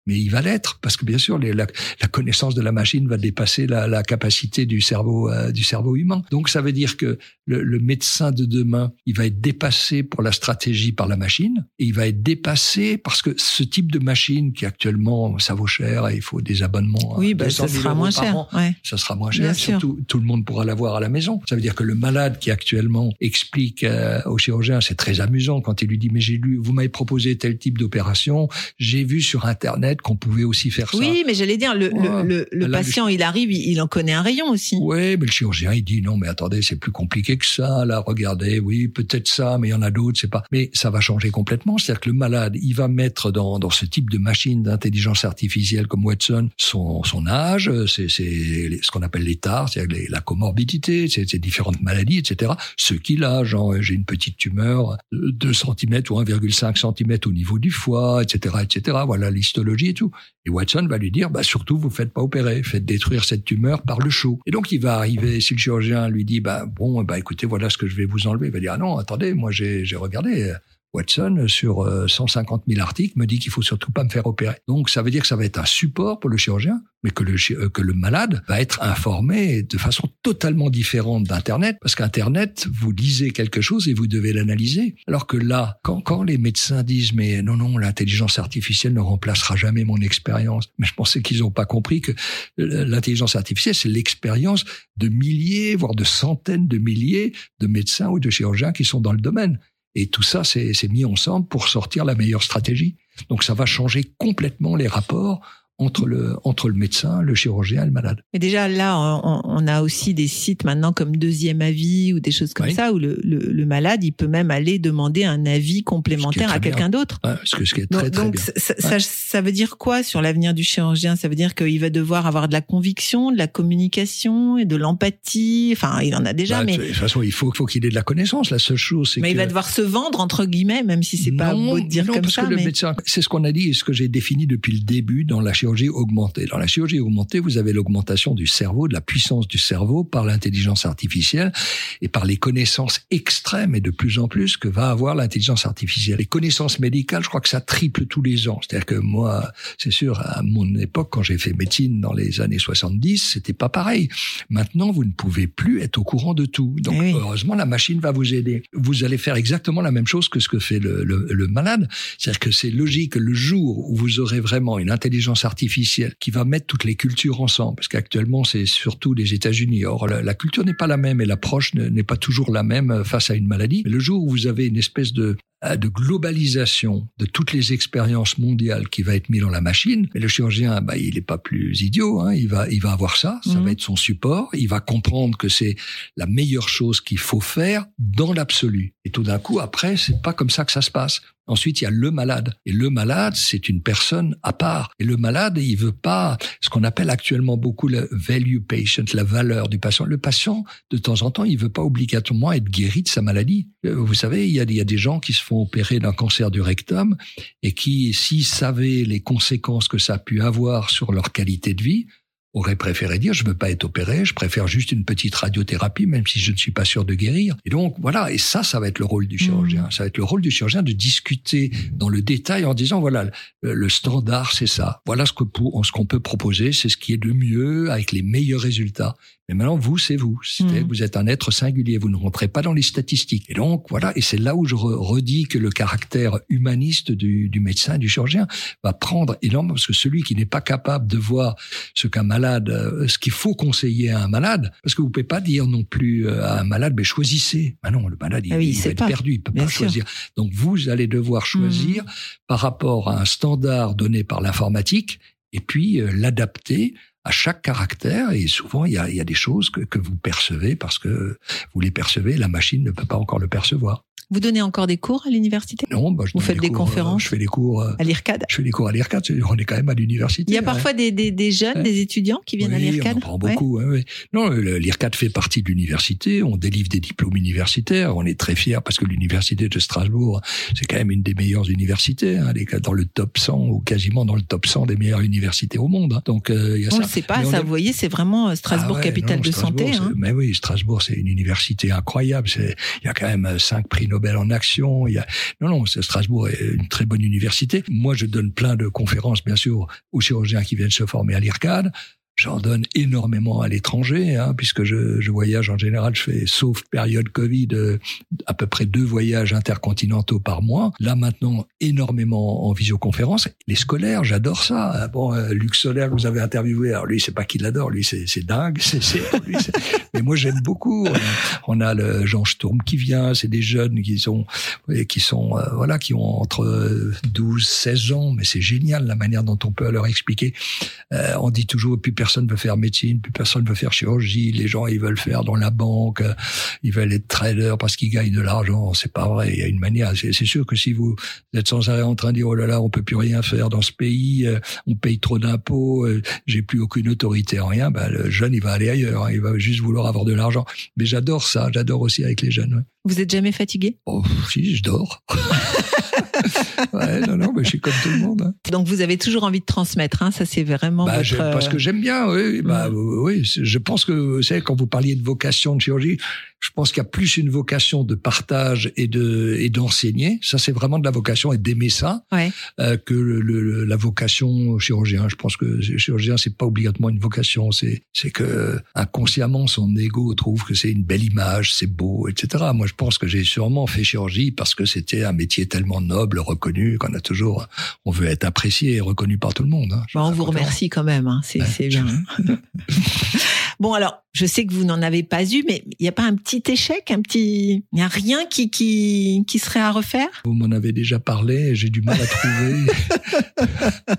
Mais il va l'être parce que bien sûr, les, la, la, connaissance de la machine va dépasser la, la capacité du cerveau euh, du cerveau humain. Donc ça veut dire que le, le, médecin de demain, il va être dépassé pour la stratégie par la machine et il va être dépassé parce que ce type de machine qui actuellement ça vaut cher et il faut des abonnements. Oui, bah, ça sera moins cher. An, ouais. Ça sera moins cher. Bien Surtout, sûr. tout le monde pourra l'avoir à la maison. Ça veut dire que le malade qui actuellement explique euh, au chirurgien, c'est très amusant quand il lui dit mais j'ai lu, vous m'avez proposé tel type d'opération, j'ai vu sur internet qu'on pouvait aussi faire ça. Oui, mais j'allais dire le, ouais. le, le, le patient, il arrive, il en connaît un rayon aussi. Oui, mais le chirurgien il dit non, mais attendez, c'est plus compliqué que ça. Là, regardez, oui, peut-être ça, mais il y en a d'autres, c'est pas. Mais ça va changer complètement. C'est-à-dire que le malade, il va mettre dans, dans ce type de machine d'intelligence artificielle comme Watson son, son âge, c'est ce qu'on appelle l'état, c'est-à-dire la comorbidité, c'est différentes maladies, etc. Ce qu'il a, genre j'ai une petite tumeur de 2 cm ou 1,5 cm au niveau du foie, etc., etc. Voilà l'histologie et tout. Et Watson va lui dire, bah surtout vous faites pas opérer, faites détruire cette tumeur par le chaud. Et donc il va arriver, si le chirurgien lui dit, bah bon, bah écoutez, voilà ce que je vais vous enlever, il va dire, ah non, attendez, moi j'ai regardé. Watson, sur 150 000 articles, me dit qu'il faut surtout pas me faire opérer. Donc, ça veut dire que ça va être un support pour le chirurgien, mais que le, que le malade va être informé de façon totalement différente d'Internet, parce qu'Internet, vous lisez quelque chose et vous devez l'analyser. Alors que là, quand, quand les médecins disent, mais non, non, l'intelligence artificielle ne remplacera jamais mon expérience, mais je pensais qu'ils n'ont pas compris que l'intelligence artificielle, c'est l'expérience de milliers, voire de centaines de milliers de médecins ou de chirurgiens qui sont dans le domaine. Et tout ça, c'est mis ensemble pour sortir la meilleure stratégie. Donc ça va changer complètement les rapports entre le, entre le médecin, le chirurgien et le malade. Mais déjà là, on, on a aussi des sites maintenant comme Deuxième Avis ou des choses comme oui. ça où le, le, le, malade, il peut même aller demander un avis complémentaire à quelqu'un d'autre. Ce, que, ce qui est très, donc, très donc bien. Ça, ça, ça, veut dire quoi sur l'avenir du chirurgien? Ça veut dire qu'il va devoir avoir de la conviction, de la communication et de l'empathie? Enfin, il en a déjà, bah, mais de toute façon, il faut, faut qu'il ait de la connaissance. La seule chose, c'est mais que... il va devoir se vendre entre guillemets, même si c'est pas beau de dire non, comme parce ça. que le médecin, c'est ce qu'on a dit et ce que j'ai défini depuis le début dans la chirurgie augmentée. Dans la chirurgie augmentée, vous avez l'augmentation du cerveau, de la puissance du cerveau par l'intelligence artificielle et par les connaissances extrêmes et de plus en plus que va avoir l'intelligence artificielle. Les connaissances médicales, je crois que ça triple tous les ans. C'est-à-dire que moi, c'est sûr, à mon époque, quand j'ai fait médecine dans les années 70, c'était pas pareil. Maintenant, vous ne pouvez plus être au courant de tout. Donc, oui. heureusement, la machine va vous aider. Vous allez faire exactement la même chose que ce que fait le, le, le malade. C'est-à-dire que c'est logique le jour où vous aurez vraiment une intelligence artificielle qui va mettre toutes les cultures ensemble, parce qu'actuellement c'est surtout les États-Unis. Or la, culture n'est pas la même et l'approche n'est pas toujours la même face à une maladie. Mais le jour où vous avez une espèce de euh, de globalisation de toutes les expériences mondiales qui va être mis dans la machine. Mais le chirurgien, bah, il n'est pas plus idiot. Hein. Il va, il va avoir ça. Ça Mhm. va être son support. Il va comprendre que c'est la meilleure chose qu'il faut faire dans l'absolu. Et tout d'un coup, après, c'est pas comme ça que ça se passe. Ensuite, il y a le malade. Et le malade, c'est une personne à part. Et le malade, il veut pas ce qu'on appelle actuellement beaucoup le value patient, la valeur du patient. Le patient, de temps en temps, il veut pas obligatoirement être guéri de sa maladie. Euh, Vous savez, il y a, il y a des gens qui se font opérer d'un cancer du rectum et qui, s'ils savaient les conséquences que ça a pu avoir sur leur qualité de vie, auraient préféré dire je veux pas être opéré, je préfère juste une petite radiothérapie, même si je ne suis pas sûr de guérir. Et donc voilà, et ça, ça va être le rôle du chirurgien. Ça va être le rôle du chirurgien de discuter dans le détail en disant voilà le, standard c'est ça, voilà ce que pour, ce qu'on peut proposer, c'est ce qui est le mieux avec les meilleurs résultats. Mais maintenant vous c'est vous, Mhm. vous êtes un être singulier, vous ne rentrez pas dans les statistiques. Et donc voilà, et c'est là où je re- redis que le caractère humaniste du, du médecin, du chirurgien va prendre énormément parce que celui qui n'est pas capable de voir ce qu'un malade, euh, ce qu'il faut conseiller à un malade, parce que vous pouvez pas dire non plus euh, à un malade, mais choisissez. Ah non, le malade il, Ah oui, il va être perdu, il peut Bien pas sûr. choisir. Donc vous allez devoir choisir par rapport à un standard donné par l'informatique et puis euh, l'adapter à chaque caractère et souvent il y a, il y a des choses que, que vous percevez parce que vous les percevez, la machine ne peut pas encore le percevoir. Vous donnez encore des cours à l'université? Non, bah, je Vous faites des cours, euh, conférences? Je fais des cours. euh, à l'IRCAD? je fais des cours à l'IRCAD, on est quand même à l'université. Il y a hein. parfois des, des, des jeunes, Ouais. des étudiants qui viennent à Oui, l'IRCAD on en prend beaucoup. ouais, ouais. Non, le- l'IRCAD fait partie de l'université. On délivre des diplômes universitaires. On est très fiers parce que l'université de Strasbourg, c'est quand même une des meilleures universités. Hein, elle est dans le top 100 ou quasiment dans le top 100 des meilleures universités au monde. hein. Donc euh, il y a On ça. Ne sait pas, ça, est- vous voyez, c'est vraiment euh, Strasbourg, Ah ouais, capitale non, de Strasbourg, santé. c'est- hein. Mais oui, Strasbourg, c'est une université incroyable. C'est, il y a quand même euh, cinq prix Nobel en action. Il y a, non, non, c'est- Strasbourg est une très bonne université. Moi, je donne plein de conférences, bien sûr, aux chirurgiens qui viennent se former à l'IRCAD. J'en donne énormément à l'étranger, hein, puisque je, voyage en général, je fais, sauf période Covid, euh, à peu près deux voyages intercontinentaux par mois. Là maintenant, énormément en visioconférence. Les scolaires, j'adore ça. Bon, euh, Luc Solaire, vous avez interviewé, alors lui, c'est pas qu'il adore, lui, c'est dingue. Mais moi, j'aime beaucoup. On a, le Jean Sturm qui vient, c'est des jeunes qui sont, qui sont, euh, voilà, qui ont entre euh, 12, 16 ans, mais c'est génial la manière dont on peut leur expliquer. On dit toujours, plus personne veut faire médecine, plus personne veut faire chirurgie. Les gens, ils veulent faire dans la banque, euh, ils veulent être traders parce qu'ils gagnent de l'argent. C'est pas vrai. Il y a une manière. C'est sûr que si vous êtes sans arrêt en train de dire, oh là là, on peut plus rien faire dans ce pays, euh, on paye trop d'impôts, euh, j'ai plus aucune autorité en rien, ben, le jeune, il va aller ailleurs. hein. il va juste vouloir avoir de l'argent. Mais j'adore ça. J'adore aussi avec les jeunes. ouais. Vous êtes jamais fatigué? Oh, si, je dors. ouais, non, non, mais je suis comme tout le monde. hein. Donc vous avez toujours envie de transmettre, hein, ça c'est vraiment Bah, votre... parce que j'aime bien, oui. Bah, Mm. oui, je pense que, vous savez, quand vous parliez de vocation de chirurgie, je pense qu'il y a plus une vocation de partage et de et d'enseigner. Ça, c'est vraiment de la vocation et d'aimer ça Ouais. euh, que le, le- la vocation chirurgien. Je pense que chirurgien, c'est pas obligatoirement une vocation. C'est c'est que inconsciemment, son ego trouve que c'est une belle image, c'est beau, etc. Moi, je pense que j'ai sûrement fait chirurgie parce que c'était un métier tellement noble, reconnu, qu'on a toujours, on veut être apprécié et reconnu par tout le monde. hein. Bon, on vous remercie quand même, hein, c'est Ouais. bien. bon alors, je sais que vous n'en avez pas eu, mais il n'y a pas un petit échec, un petit... Il n'y a rien qui, qui, qui serait à refaire? Vous m'en avez déjà parlé, j'ai du mal à trouver.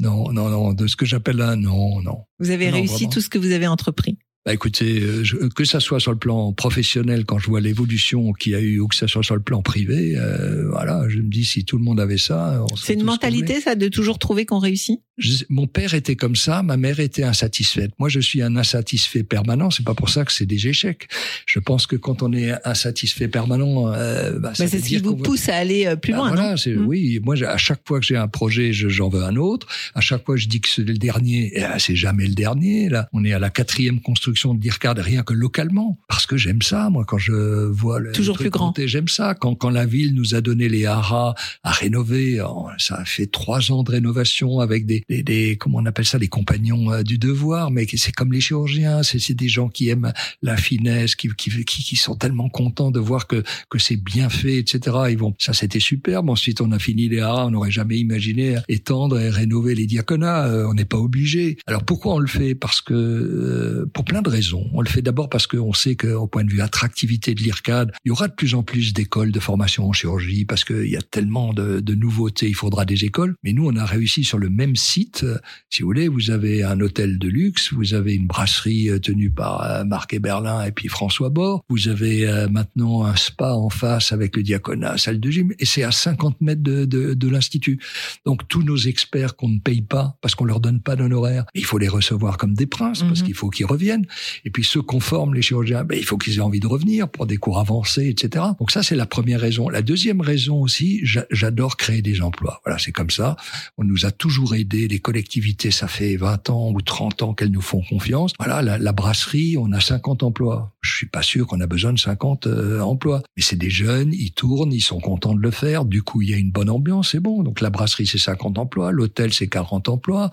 non, non, non, de ce que j'appelle un non, non. Vous avez Non, réussi vraiment. tout ce que vous avez entrepris Bah écoutez, euh, je- que ça soit sur le plan professionnel, quand je vois l'évolution qu'il y a eu, ou que ça soit sur le plan privé, euh, voilà, je me dis si tout le monde avait ça, C'est une mentalité, ça, de toujours trouver qu'on réussit? Je- mon père était comme ça, ma mère était insatisfaite. Moi, je suis un insatisfait permanent. C'est pas pour ça que c'est des échecs. Je pense que quand on est insatisfait permanent, euh, bah, Bah, C'est ce qui vous veut- pousse à aller euh, plus Bah, loin, voilà, non? c'est Mm. oui. Moi, à chaque fois que j'ai un projet, je- j'en veux un autre. À chaque fois, je dis que c'est le dernier. Et là, c'est jamais le dernier. Là, on est à la quatrième construction de l'IRCAD, rien que localement, parce que j'aime ça. Moi, quand je vois le Toujours plus grand. j'aime ça. Quand quand la ville nous a donné les haras à rénover, oh, ça a fait trois ans de rénovation avec des des, des comment on appelle ça, les compagnons euh, du devoir. Mais c'est comme les chirurgiens, c'est des gens qui aiment la finesse, qui qui qui, qui sont tellement contents de voir que que c'est bien fait, etc. Ils vont, ça c'était superbe. Ensuite, on a fini les haras. On n'aurait jamais imaginé étendre et rénover les diaconats. Euh, on n'est pas obligé. Alors pourquoi on le fait? Parce que euh, pour plein de de raisons. On le fait d'abord parce qu'on sait qu'au point de vue attractivité de l'IRCAD, il y aura de plus en plus d'écoles de formation en chirurgie parce qu'il y a tellement de, de, nouveautés, il faudra des écoles. Mais nous, on a réussi sur le même site. Si vous voulez, vous avez un hôtel de luxe, vous avez une brasserie euh, tenue par euh, Marc Eberlin et puis François Bord, vous avez euh, maintenant un spa en face avec le diaconat, salle de gym, et c'est à 50 mètres de, de, de l'institut. Donc tous nos experts qu'on ne paye pas parce qu'on leur donne pas d'honoraires, il faut les recevoir comme des princes parce Mhm. qu'il faut qu'ils reviennent. Et puis ceux qu'on forme, les chirurgiens, ben, il faut qu'ils aient envie de revenir pour des cours avancés, etc. Donc ça, c'est la première raison. La deuxième raison aussi, j'a- j'adore créer des emplois. Voilà, c'est comme ça. On nous a toujours aidés. Les collectivités, ça fait 20 ans ou 30 ans qu'elles nous font confiance. Voilà, la, la brasserie, on a 50 emplois. Je suis pas sûr qu'on a besoin de 50 euh, emplois. Mais c'est des jeunes, ils tournent, ils sont contents de le faire. Du coup, il y a une bonne ambiance, c'est bon. Donc la brasserie, c'est 50 emplois. L'hôtel, c'est 40 emplois.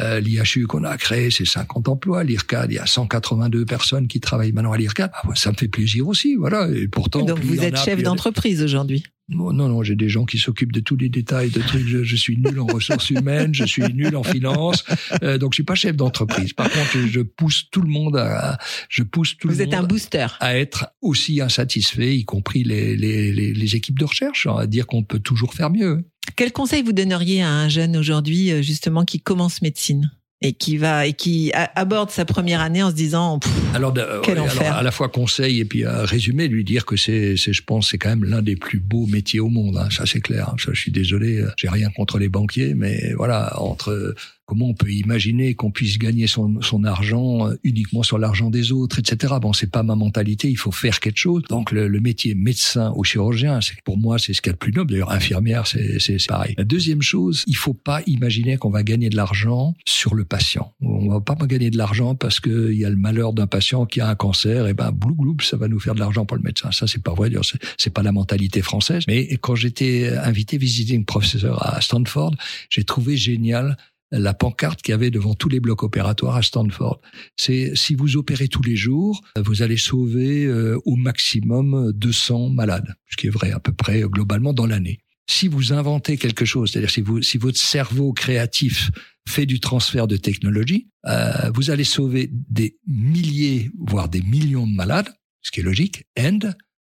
Euh, L'IHU qu'on a créé, c'est 50 emplois. L'IRCAD, il y a 182 personnes qui travaillent maintenant à l'IRCAD. Ah, ça me fait plaisir aussi, voilà. Et pourtant, Donc vous êtes a, chef d'entreprise aujourd'hui. Non, non, non, j'ai des gens qui s'occupent de tous les détails de trucs. Je, je suis nul en ressources humaines, je suis nul en finance, euh, donc je suis pas chef d'entreprise. Par contre, je, je pousse tout le monde à, je pousse tout Vous le êtes monde un booster. à être aussi insatisfait, y compris les, les, les, les équipes de recherche, hein, à dire qu'on peut toujours faire mieux. Quel conseil vous donneriez à un jeune aujourd'hui, euh, justement, qui commence médecine? Et qui va et qui aborde sa première année en se disant Pff, Alors, euh, Quel alors, enfer. à la fois conseil et puis à résumer, lui dire que c'est, c'est, je pense, c'est quand même l'un des plus beaux métiers au monde. hein. Ça, c'est clair. Ça, je suis désolé, euh, j'ai rien contre les banquiers, mais voilà, entre euh, comment on peut imaginer qu'on puisse gagner son, son argent euh, uniquement sur l'argent des autres, etc. Bon, c'est pas ma mentalité. Il faut faire quelque chose. Donc, le, le métier médecin ou chirurgien, c'est pour moi, c'est ce qu'il y a de plus noble. D'ailleurs, infirmière, c'est, c'est, c'est pareil. La deuxième chose, il faut pas imaginer qu'on va gagner de l'argent sur le patient. On va pas gagner de l'argent parce que il y a le malheur d'un patient qui a un cancer, et ben blou gloup, ça va nous faire de l'argent pour le médecin. Ça c'est pas vrai, d'ailleurs, c'est, c'est pas la mentalité française. Mais quand j'étais invité visiter une professeure à Stanford, j'ai trouvé génial la pancarte qu'il y avait devant tous les blocs opératoires à Stanford. C'est si vous opérez tous les jours, vous allez sauver euh, au maximum 200 malades, ce qui est vrai à peu près euh, globalement dans l'année. Si vous inventez quelque chose, c'est-à-dire si, si votre cerveau créatif fait du transfert de technologie, euh, vous allez sauver des milliers, voire des millions de malades, ce qui est logique. And,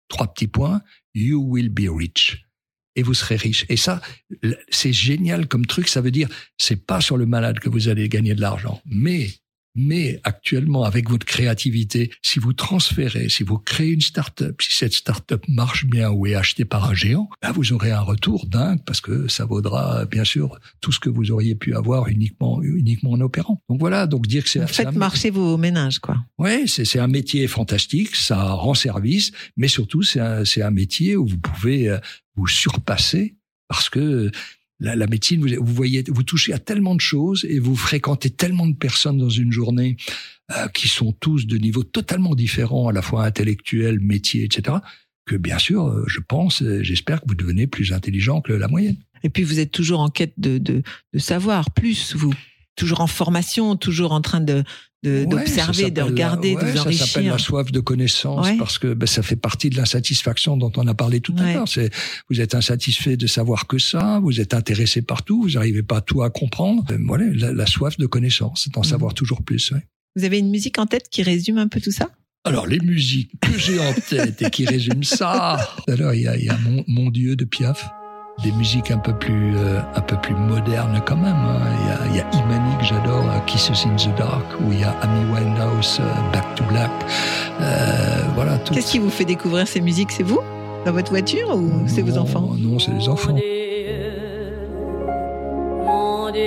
trois petits points, you will be rich. Et vous serez riche. Et ça, c'est génial comme truc. Ça veut dire, c'est pas sur le malade que vous allez gagner de l'argent, mais mais actuellement, avec votre créativité, si vous transférez, si vous créez une start-up, si cette start-up marche bien ou est achetée par un géant, ben vous aurez un retour dingue parce que ça vaudra, bien sûr, tout ce que vous auriez pu avoir uniquement, uniquement en opérant. Donc voilà, donc dire que c'est faites un- marcher vos ménages, quoi. Ouais, c'est un métier fantastique, ça rend service, mais surtout c'est un, un métier où vous pouvez euh, vous surpasser parce que la, la médecine, vous, vous voyez, vous touchez à tellement de choses et vous fréquentez tellement de personnes dans une journée euh, qui sont tous de niveaux totalement différents, à la fois intellectuels, métiers, etc. Que bien sûr, euh, je pense, j'espère que vous devenez plus intelligent que la moyenne. Et puis vous êtes toujours en quête de, de, de savoir plus, vous. Toujours en formation, toujours en train de de- Ouais, d'observer, de regarder, la- de ouais, vous Ça s'appelle enrichir. la soif de connaissance Ouais. parce que ben, ça fait partie de l'insatisfaction dont on a parlé tout à l'heure. C'est vous êtes insatisfait de savoir que ça, vous êtes intéressé par tout, vous n'arrivez pas tout à comprendre. Ben, voilà, la, la soif de connaissance, d'en Mhm. savoir toujours plus. Vous avez une musique en tête qui résume un peu tout ça? Alors les musiques que j'ai en tête et qui résument ça. Alors il y a, il y a mon, Mon Dieu de Piaf. Des musiques un peu plus euh, un peu plus modernes quand même. hein. Il y a, il y a Imani que j'adore, euh, Kisses in the Dark, où il y a Amy Winehouse, euh, Back to Black. Euh, voilà. tout Qu'est-ce qui vous fait découvrir ces musiques? C'est vous? Dans votre voiture ou c'est vos enfants? Non, c'est les enfants. Mon Dieu,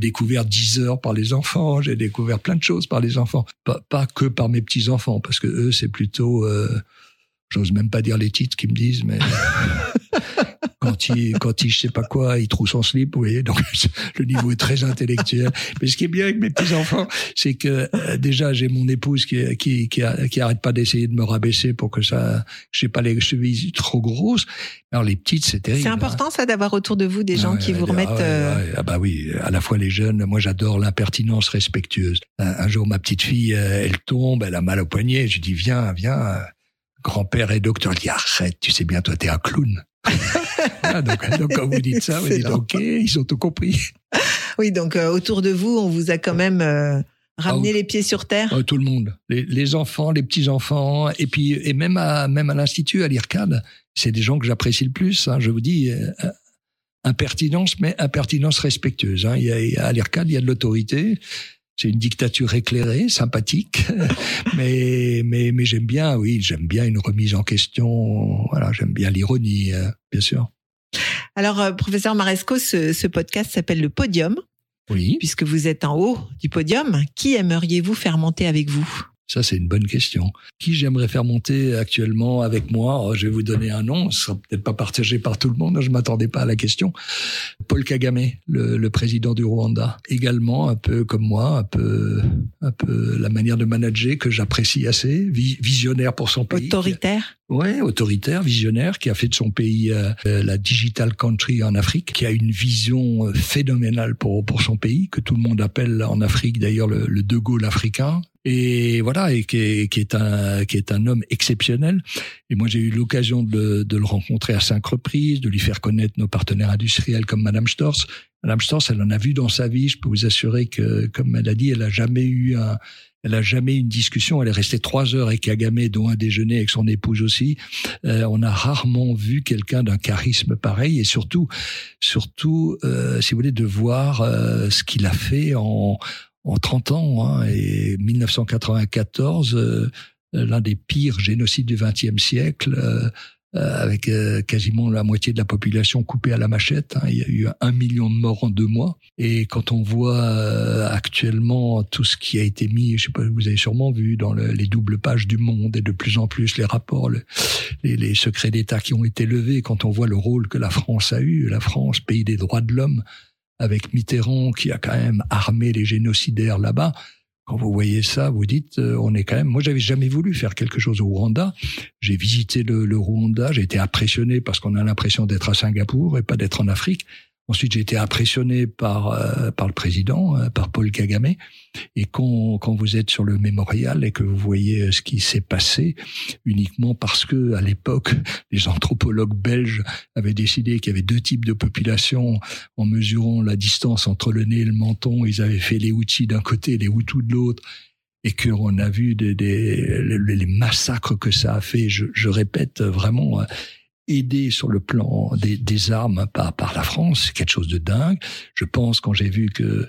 découvert 10 heures par les enfants, j'ai découvert plein de choses par les enfants, pas, que par mes petits enfants, parce que eux c'est plutôt, euh, j'ose même pas dire les titres qu'ils me disent, mais quand il, quand il, je sais pas quoi, il trouve son slip, vous voyez. Donc, le niveau est très intellectuel. Mais ce qui est bien avec mes petits enfants, c'est que euh, déjà j'ai mon épouse qui, qui, qui, a- qui arrête pas d'essayer de me rabaisser pour que ça, j'ai pas les chevilles trop grosses. Alors les petites, c'est terrible. C'est hein. important ça d'avoir autour de vous des gens Ah qui vous ah remettent. ouais, euh. Ah bah oui, à la fois les jeunes. Moi, j'adore l'impertinence respectueuse. Un, un jour, ma petite fille, euh, elle tombe, elle a mal au poignet. Je dis viens, viens. euh, Grand-père et docteur dit arrête, tu sais bien, toi, t'es un clown. Voilà, donc, donc, quand vous dites ça, vous dites ok, ils ont tout compris. Oui, donc euh, autour de vous, on vous a quand même euh, ramené Ah les pieds sur terre. Euh, tout le monde, les, les enfants, les petits enfants, et puis et même à même à l'institut, à l'IRCAD, c'est des gens que j'apprécie le plus. hein, je vous dis. impertinence, mais impertinence respectueuse. Hein. Il y a, il y a- à l'IRCAD, il y a de l'autorité. C'est une dictature éclairée, sympathique, mais mais mais j'aime bien, oui, j'aime bien une remise en question. Voilà, j'aime bien l'ironie, bien sûr. Alors, euh, professeur Maresco, ce, ce podcast s'appelle le Podium, Oui, puisque vous êtes en haut du podium. Qui aimeriez-vous faire monter avec vous? Ça c'est une bonne question. Qui j'aimerais faire monter actuellement avec moi? Oh, Je vais vous donner un nom. Ce sera peut-être pas partagé par tout le monde. Je m'attendais pas à la question. Paul Kagame, le, le président du Rwanda, également un peu comme moi, un peu, un peu la manière de manager que j'apprécie assez, vi- visionnaire pour son pays. Autoritaire? Ouais, autoritaire, visionnaire, qui a fait de son pays euh, euh, la digital country en Afrique, qui a une vision euh, phénoménale pour pour son pays, que tout le monde appelle en Afrique d'ailleurs le, le De Gaulle africain. Et voilà, et qui est, qui est un qui est un homme exceptionnel. Et moi, j'ai eu l'occasion de, de le rencontrer à cinq reprises, de lui faire connaître nos partenaires industriels comme Madame Storz. Madame Storz, elle en a vu dans sa vie. Je peux vous assurer que, comme elle a dit, elle a jamais eu un, elle a jamais une discussion. Elle est restée trois heures avec Kagame, dont un déjeuner avec son épouse aussi. Euh, on a rarement vu quelqu'un d'un charisme pareil, et surtout, surtout, euh, si vous voulez, de voir euh, ce qu'il a fait en en 30 ans. Hein, et 1994, euh, l'un des pires génocides du XXe siècle. Euh, avec euh, quasiment la moitié de la population coupée à la machette. hein. Il y a eu un million de morts en deux mois. Et quand on voit euh, actuellement tout ce qui a été mis, je sais pas, vous avez sûrement vu dans le- les doubles pages du Monde et de plus en plus les rapports, le- les, les secrets d'État qui ont été levés, quand on voit le rôle que la France a eu, la France, pays des droits de l'homme, avec Mitterrand qui a quand même armé les génocidaires là-bas. Quand vous voyez ça, vous dites, euh, on est quand même. Moi, j'avais jamais voulu faire quelque chose au Rwanda. J'ai visité le, le Rwanda, j'ai été impressionné parce qu'on a l'impression d'être à Singapour et pas d'être en Afrique. Ensuite, j'ai été impressionné par euh, par le président, euh, par Paul Kagame. Et quand quand vous êtes sur le mémorial et que vous voyez euh, ce qui s'est passé, uniquement parce que à l'époque, les anthropologues belges avaient décidé qu'il y avait deux types de population en mesurant la distance entre le nez et le menton. Ils avaient fait les Houthis d'un côté et les Hutus de l'autre et qu'on a vu des, des- les, massacres que ça a fait, je, je répète vraiment, euh, aidé sur le plan des, des armes par, par la France, c'est quelque chose de dingue. Je pense quand j'ai vu que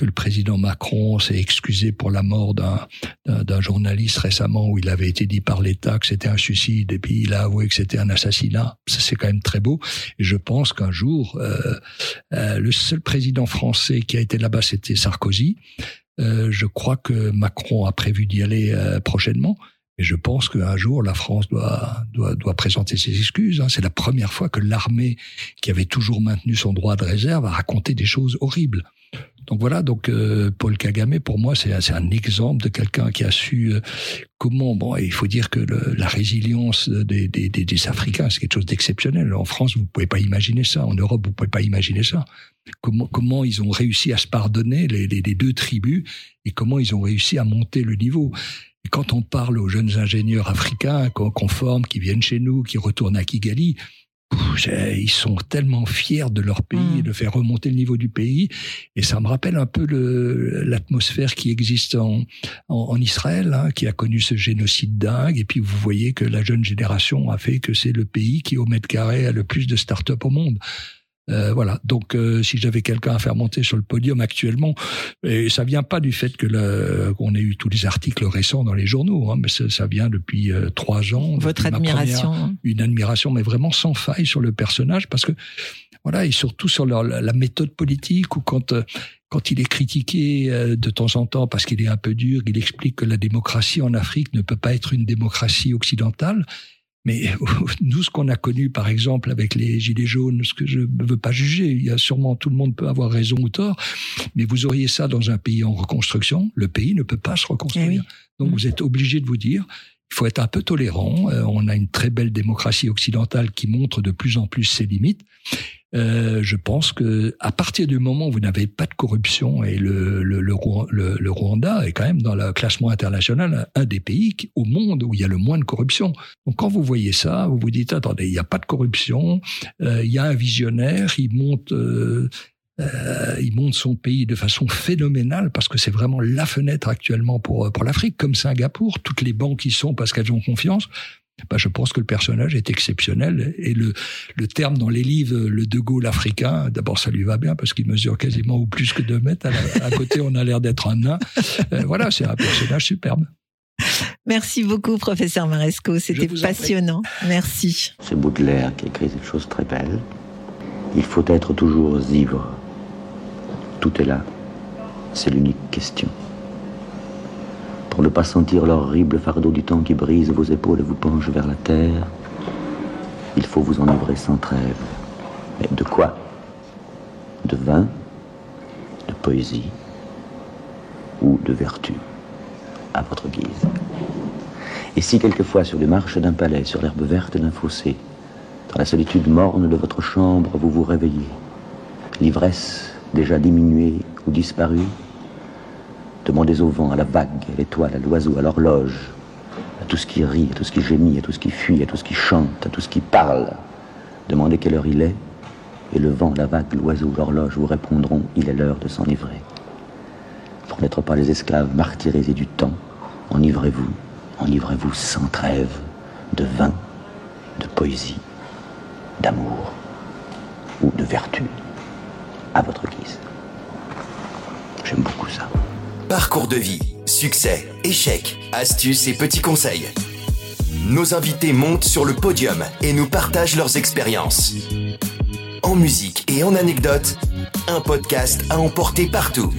que le président Macron s'est excusé pour la mort d'un journaliste récemment où il avait été dit par l'État que c'était un suicide et puis il a avoué que c'était un assassinat. C'est quand même très beau. Et je pense qu'un jour, euh, euh, le seul président français qui a été là-bas, c'était Sarkozy. Euh, je crois que Macron a prévu d'y aller euh, prochainement. Et je pense qu'un jour, la France doit, doit, doit présenter ses excuses. hein. C'est la première fois que l'armée, qui avait toujours maintenu son droit de réserve, a raconté des choses horribles. Donc voilà, donc euh, Paul Kagame, pour moi, c'est un- exemple de quelqu'un qui a su euh, comment. Bon, il faut dire que le- la résilience des, des, des, des Africains, c'est quelque chose d'exceptionnel. En France, vous pouvez pas imaginer ça. En Europe, vous pouvez pas imaginer ça. Comment, comment ils ont réussi à se pardonner les, les deux tribus et comment ils ont réussi à monter le niveau. Et quand on parle aux jeunes ingénieurs africains qu'on forme, qui viennent chez nous, qui retournent à Kigali, ils sont tellement fiers de leur pays Mm. et de faire remonter le niveau du pays. Et ça me rappelle un peu l'atmosphère qui existe en, en, en Israël, hein, qui a connu ce génocide dingue. Et puis vous voyez que la jeune génération a fait que c'est le pays qui, au mètre carré, a le plus de start-up au monde. Euh, voilà. Donc, euh, si j'avais quelqu'un à faire monter sur le podium actuellement, et ça vient pas du fait que qu'on ait eu tous les articles récents dans les journaux, hein, mais ça, ça vient depuis euh, trois ans. Votre admiration. première- une admiration, mais vraiment sans faille sur le personnage, parce que voilà, et surtout sur leur- la, la méthode politique, ou quand euh, quand il est critiqué euh, de temps en temps parce qu'il est un peu dur, il explique que la démocratie en Afrique ne peut pas être une démocratie occidentale. Mais nous, ce qu'on a connu, par exemple, avec les Gilets jaunes, ce que je ne veux pas juger, il y a sûrement tout le monde peut avoir raison ou tort, mais vous auriez ça dans un pays en reconstruction, le pays ne peut pas se reconstruire. Eh oui. Donc Mm. vous êtes obligé de vous dire, il faut être un peu tolérant. Euh, on a une très belle démocratie occidentale qui montre de plus en plus ses limites. Euh, je pense que à partir du moment où vous n'avez pas de corruption et le, le, le, Rwa- le- le Rwanda est quand même dans le classement international un des pays au monde où il y a le moins de corruption. Donc quand vous voyez ça, vous vous dites attendez, il n'y a pas de corruption, euh, il y a un visionnaire, il monte. Euh, il monte son pays de façon phénoménale parce que c'est vraiment la fenêtre actuellement pour pour l'Afrique, comme Singapour. Toutes les banques y sont parce qu'elles ont confiance. Ben, je pense que le personnage est exceptionnel et le le terme dans les livres, le De Gaulle africain, d'abord ça lui va bien parce qu'il mesure quasiment au plus que deux mètres. À, la- à côté, on a l'air d'être un nain. Euh, voilà, c'est un personnage superbe. Merci beaucoup, professeur Maresco. C'était passionnant. Merci. C'est Baudelaire qui écrit cette chose très belle. Il faut être toujours ivre. Tout est là. C'est l'unique question. Pour ne pas sentir l'horrible fardeau du temps qui brise vos épaules et vous penche vers la terre, il faut vous enivrer sans trêve. Mais de quoi? De vin, de poésie? Ou de vertu, à votre guise. Et si quelquefois sur les marches d'un palais, sur l'herbe verte d'un fossé, dans la solitude morne de votre chambre, vous vous réveillez, l'ivresse déjà diminuée ou disparue, demandez au vent, à la vague, à l'étoile, à l'oiseau, à l'horloge, à tout ce qui rit, à tout ce qui gémit, à tout ce qui fuit, à tout ce qui chante, à tout ce qui parle. Demandez quelle heure il est, et le vent, la vague, l'oiseau, l'horloge vous répondront, il est l'heure de s'enivrer. Pour n'être pas les esclaves martyrisés du temps, enivrez-vous, enivrez-vous sans trêve de vin, de poésie, d'amour ou de vertu, à votre guise. J'aime beaucoup ça. Parcours de vie, succès, échecs, astuces et petits conseils. Nos invités montent sur le podium et nous partagent leurs expériences. En musique et en anecdotes, un podcast à emporter partout.